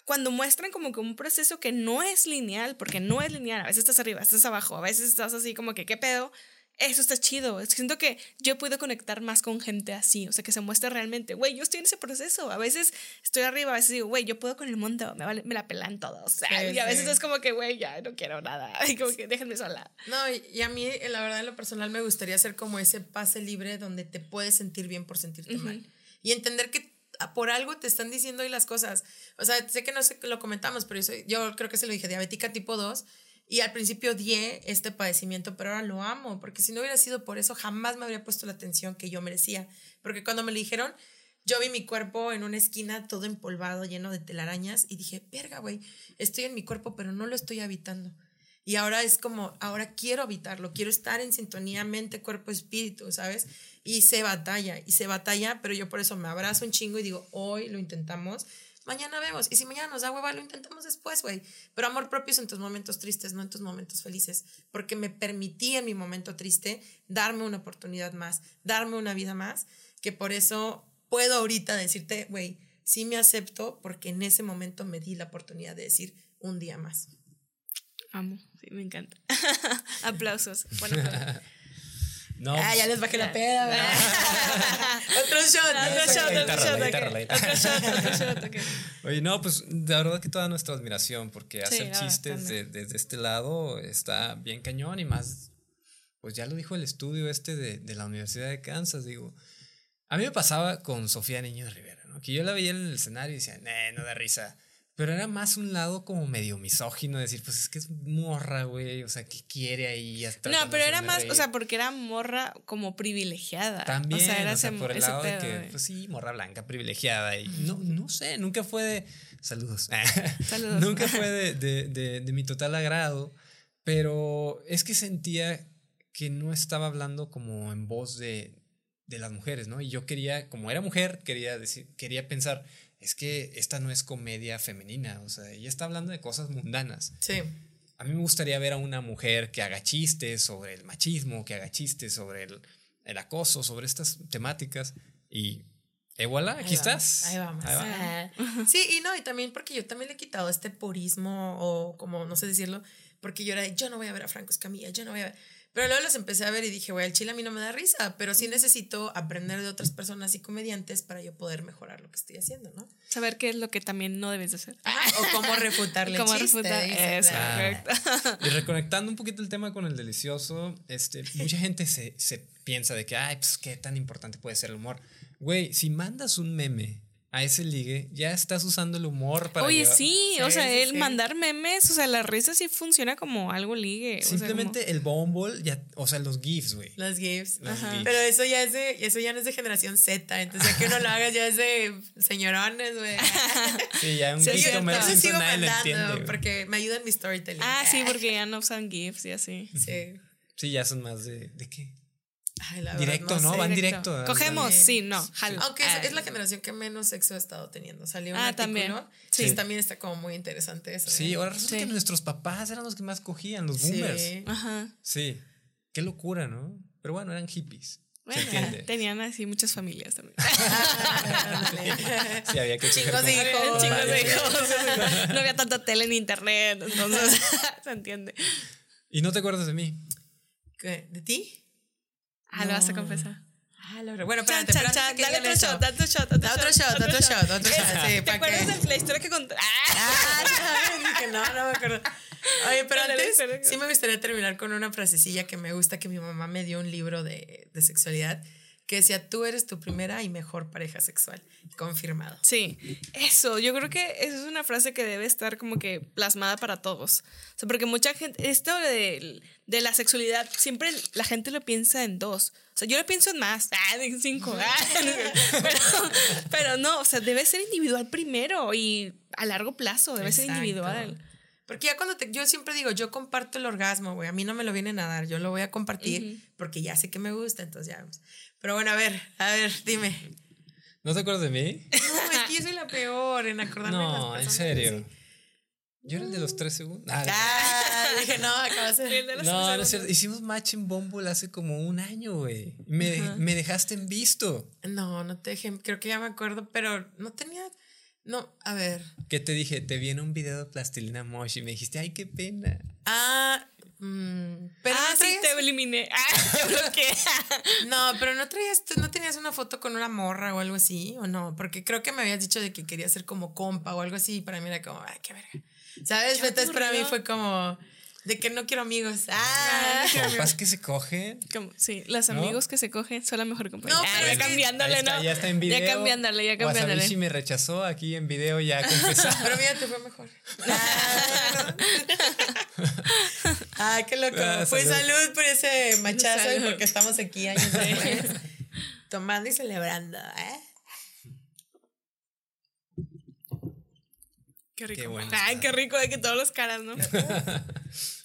cuando muestran como que un proceso que no es lineal, porque no es lineal, a veces estás arriba, estás abajo, a veces estás así como que, ¿qué pedo? Eso está chido. Siento que yo puedo conectar más con gente así, o sea, que se muestra realmente, güey, yo estoy en ese proceso. A veces estoy arriba, a veces digo, güey, yo puedo con el mundo, me, vale- me la pelan todos. [LAUGHS] Sí, y a veces sí. es como que, güey, ya no quiero nada. [LAUGHS] Y como que déjenme sola. No, y, a mí, eh, la verdad, en lo personal, me gustaría ser como ese pase libre donde te puedes sentir bien por sentirte mal. Y entender que por algo te están diciendo hoy las cosas. O sea, sé que no sé lo comentamos, pero yo, soy- yo creo que se lo dije, diabética tipo 2. Y al principio odié este padecimiento, pero ahora lo amo, porque si no hubiera sido por eso, jamás me habría puesto la atención que yo merecía. Porque cuando me lo dijeron, yo vi mi cuerpo en una esquina todo empolvado, lleno de telarañas, y dije, verga, güey, estoy en mi cuerpo, pero no lo estoy habitando. Y ahora es como, ahora quiero habitarlo, quiero estar en sintonía mente, cuerpo, espíritu, ¿sabes? Y se batalla, y se batalla, pero yo por eso me abrazo un chingo y digo, hoy lo intentamos, mañana vemos. Y si mañana nos da hueva, lo intentamos después, güey. Pero amor propio es en tus momentos tristes, no en tus momentos felices. Porque me permití en mi momento triste darme una oportunidad más, darme una vida más, que por eso puedo ahorita decirte, güey, sí me acepto porque en ese momento me di la oportunidad de decir un día más. Amo, sí, me encanta. [LAUGHS] Aplausos. Bueno. [LAUGHS] No, Ah, pues, ya les bajé la peda, ¿verdad? otro shot, Otro shot, otro shot. Otro shot, otro shot, ok. Oye, no, pues la verdad que toda nuestra admiración, porque Sí, hacer chistes de- también. desde este lado está bien cañón y más, pues ya lo dijo el estudio este de, de la Universidad de Kansas, digo. A mí me pasaba con Sofía Niño de Rivera, ¿no? Que yo la veía en el escenario y decía, "Nah, no da risa. Pero era más un lado como medio misógino, decir, pues es que es morra, güey, o sea, ¿qué quiere ahí? No, pero era más, reír. o sea, porque era morra como privilegiada. También, o sea, era o sea, por el lado de que, güey. pues sí, morra blanca, privilegiada. Y no, no sé, nunca fue de. Saludos. [LAUGHS] Saludos. nunca fue de, [LAUGHS] de, de, de mi total agrado, pero es que sentía que no estaba hablando como en voz de, de las mujeres, ¿no? Y yo quería, como era mujer, quería decir, quería pensar, es que esta no es comedia femenina, o sea, ella está hablando de cosas mundanas. Sí. A mí me gustaría ver a una mujer que haga chistes sobre el machismo, que haga chistes sobre el, el acoso, sobre estas temáticas. Y, eh, voilà, aquí Ahí estás. vamos, Ahí vamos. Ahí va. Ah. Sí, y no, y también porque yo también le he quitado este purismo o como no sé decirlo, porque yo era de, yo no voy a ver a Franco Escamilla, yo no voy a ver. Pero luego los empecé a ver y dije, güey, el chile a mí no me da risa, pero sí necesito aprender de otras personas y comediantes para yo poder mejorar lo que estoy haciendo, ¿no? Saber qué es lo que también no debes de hacer. O cómo refutarle [LAUGHS] Cómo el chiste. refutar- eso, claro. correcto. Y reconectando un poquito el tema con el delicioso, este, mucha gente se, se piensa de que, ay, pues qué tan importante puede ser el humor. Güey, si mandas un meme a ese ligue, ya estás usando el humor para. Oye, llevar- sí, o sea, sí, el sí. mandar memes, o sea, la risa sí funciona como algo ligue. o sea, Simplemente el Bumble, ya, o sea, los GIFs, güey. Los GIFs. Los Ajá. GIFs. Pero eso ya es de, eso ya no es de generación Z, entonces ya que uno lo haga ya es de señorones, güey. [LAUGHS] Sí, ya un GIF Eso Simpson sigo nadie lo entiende. porque me ayuda en mi storytelling. Ah, sí, porque ya no usan GIFs y así. Sí. Sí, ya son más de. ¿De qué? Ay, la verdad, Directo, ¿no? sé. Van Directo. directo. Cogemos, Sí. sí, no, jalo. Aunque es, Ah, es la generación que menos sexo ha estado teniendo. Salió un Ah, artículo. también. Sí. Entonces también está como muy interesante eso. Sí, ¿eh? ahora resulta Sí. que nuestros papás eran los que más cogían, los Sí. boomers. Ajá. Sí. Qué locura, ¿no? Pero bueno, eran hippies. Bueno, Se entiende. tenían así muchas familias también. Sí, había que coger Chingos como- de hijos. De varios. hijos. No había tanta tele en internet, entonces [LAUGHS] se entiende. Y no te acuerdas de mí. ¿Qué? ¿De ti? Ah, lo vas a confesar. Ah, verdad. Bueno, Chan, espérate, chan, chan, que dale otro shot, dale otro shot, Da otro shot, otro shot, otro shot. Sí, ¿Te acuerdas que. de la historia que conté? ¡Ah! [LAUGHS] Ah, dije, no, no me acuerdo. Oye, pero antes sí me gustaría terminar con una frasecilla que me gusta que mi mamá me dio un libro de, de sexualidad que decía, tú eres tu primera y mejor pareja sexual. Confirmado. Sí, eso, yo creo que esa es una frase que debe estar como que plasmada para todos. O sea, porque mucha gente, esto de, de la sexualidad, siempre la gente lo piensa en dos. O sea, yo lo pienso en más, ah, en cinco, ah, [LAUGHS] pero, pero no, o sea, debe ser individual primero y a largo plazo, debe ser Exacto. individual. Porque ya cuando te, yo siempre digo, yo comparto el orgasmo, güey, a mí no me lo vienen a dar, yo lo voy a compartir porque ya sé que me gusta, entonces ya. Pero bueno, a ver, a ver, dime. ¿No te acuerdas de mí? No, es que yo soy la peor en acordarme de las No, en personas serio. Yo era el de los tres segundos. Ah, Ah, [LAUGHS] dije, no, acabas de... El de los no, no es segundos. cierto. Hicimos match en Bumble hace como un año, güey. Me, me dejaste en visto. No, no te dejé, creo que ya me acuerdo, pero no tenía, no, a ver. ¿Qué te dije? Te vi en un video de Plastilina Mosh y me dijiste, ay, qué pena. Ah, mm, pero ah, no sí, te eliminé. [LAUGHS] Ah, [LAUGHS] bloqueé. no, pero no traías, no tenías una foto con una morra o algo así, o no, porque creo que me habías dicho de que quería ser como compa o algo así, y para mí era como, ay, qué verga. ¿Sabes? Entonces para mí fue como, de que no quiero amigos. Ah, no quiero Compas amigos. que se cogen. Como- sí, los ¿No? amigos que se cogen son la mejor compañía. No, Ah, ya cambiándole, está, ¿no? ya está en video. Ya cambiándole, ya cambiándole. Wasabishi me rechazó aquí en video ya confesó. [LAUGHS] Pero mira, te fue mejor. Ah, qué loco. Ah, pues salud. salud por ese machazo y porque estamos aquí años después. [LAUGHS] Tomando y celebrando, ¿eh? Qué rico. Qué bueno Ay, qué rico de que todos los caras, ¿no? [LAUGHS]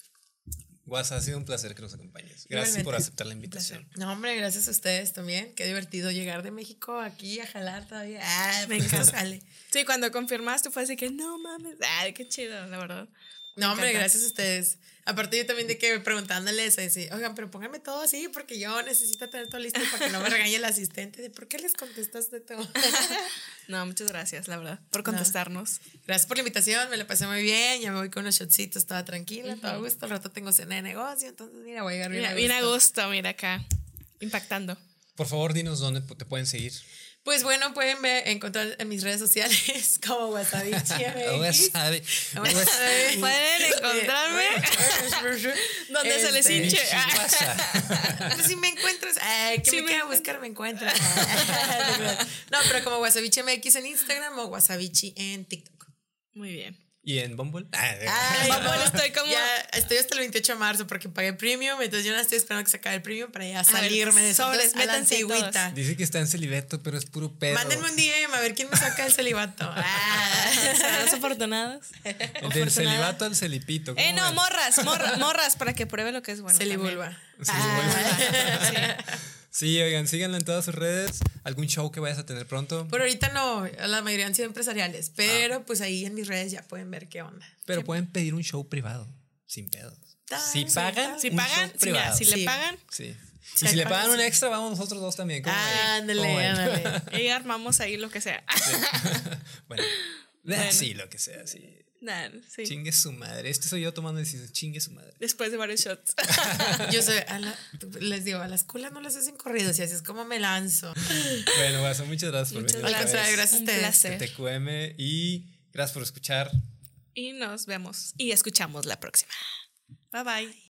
Guasa, ha sido un placer que nos acompañes. Gracias por aceptar la invitación. No, hombre, gracias a ustedes también. Qué divertido llegar de México aquí a jalar todavía. Ah, Me esto encanta. sale. Sí, cuando confirmaste fue así que no mames. Ay, qué chido, la verdad. Me No, hombre, encanta. gracias a ustedes. Aparte, yo también de que preguntándoles, así, oigan, pero pónganme todo así porque yo necesito tener todo listo para que no me [LAUGHS] regañe el asistente de por qué les contestaste todo. [LAUGHS] No, muchas gracias, la verdad, por contestarnos. Gracias por la invitación, me la pasé muy bien. Ya me voy con unos shotcitos, estaba tranquila, todo a gusto. Al rato tengo cena de negocio, entonces mira, voy a llegar bien. Mira, a bien a gusto. gusto, mira acá, impactando. Por favor, dinos dónde te pueden seguir. Pues bueno, pueden ver, encontrar en mis redes sociales [LAUGHS] como. [LAUGHS] Wasabi. Wasabi. Pueden encontrarme [LAUGHS] donde se les Este, hinche. Pues si me encuentras, ay, que Si me, me quiera buscar, me encuentras. no, pero como Wasabichi MX en Instagram o Wasabichi en TikTok. Muy bien. ¿Y en Bumble? Ay, Bumble no. estoy como- Ya estoy hasta el 28 de marzo porque pagué premium, entonces yo no estoy esperando que se acabe el premium para ya salirme de sobres, a la métanse antigüita. Dice que está en celibato, pero es puro pedo. Mándenme un DM a ver quién me saca el celibato. [LAUGHS] Ah. ¿Serán afortunados? El del celibato al celipito. ¿cómo Eh, no, morras, morra- morras, para que pruebe lo que es bueno. Celibulba. Celibulba. Sí, oigan, síganla en todas sus redes. ¿Algún show que vayas a tener pronto? Por ahorita no, la mayoría han sido empresariales, pero pues ahí en mis redes ya pueden ver qué onda. Pero pueden pedir un show privado, sin pedos. Ah, Si sí, pagan, Si pagan, si, mira, privado. si le Sí. pagan, Sí. Sí, y si le pagan un sí. extra, vamos nosotros dos también. Ándale, ándale. [LAUGHS] y armamos ahí lo que sea. [LAUGHS] bueno, Bueno. sí, lo que sea, sí. Nah, sí. Chingue su madre. Este soy yo tomando decisiones. Chingue su madre. Después de varios shots. [LAUGHS] Yo soy, a la- les digo, a las culas no las hacen corridos y así es como me lanzo. Bueno, Guasa, muchas gracias por Muchas venir. Vez. gracias a ustedes. placer. TQM y gracias por escuchar. Y nos vemos y escuchamos la próxima. Bye bye.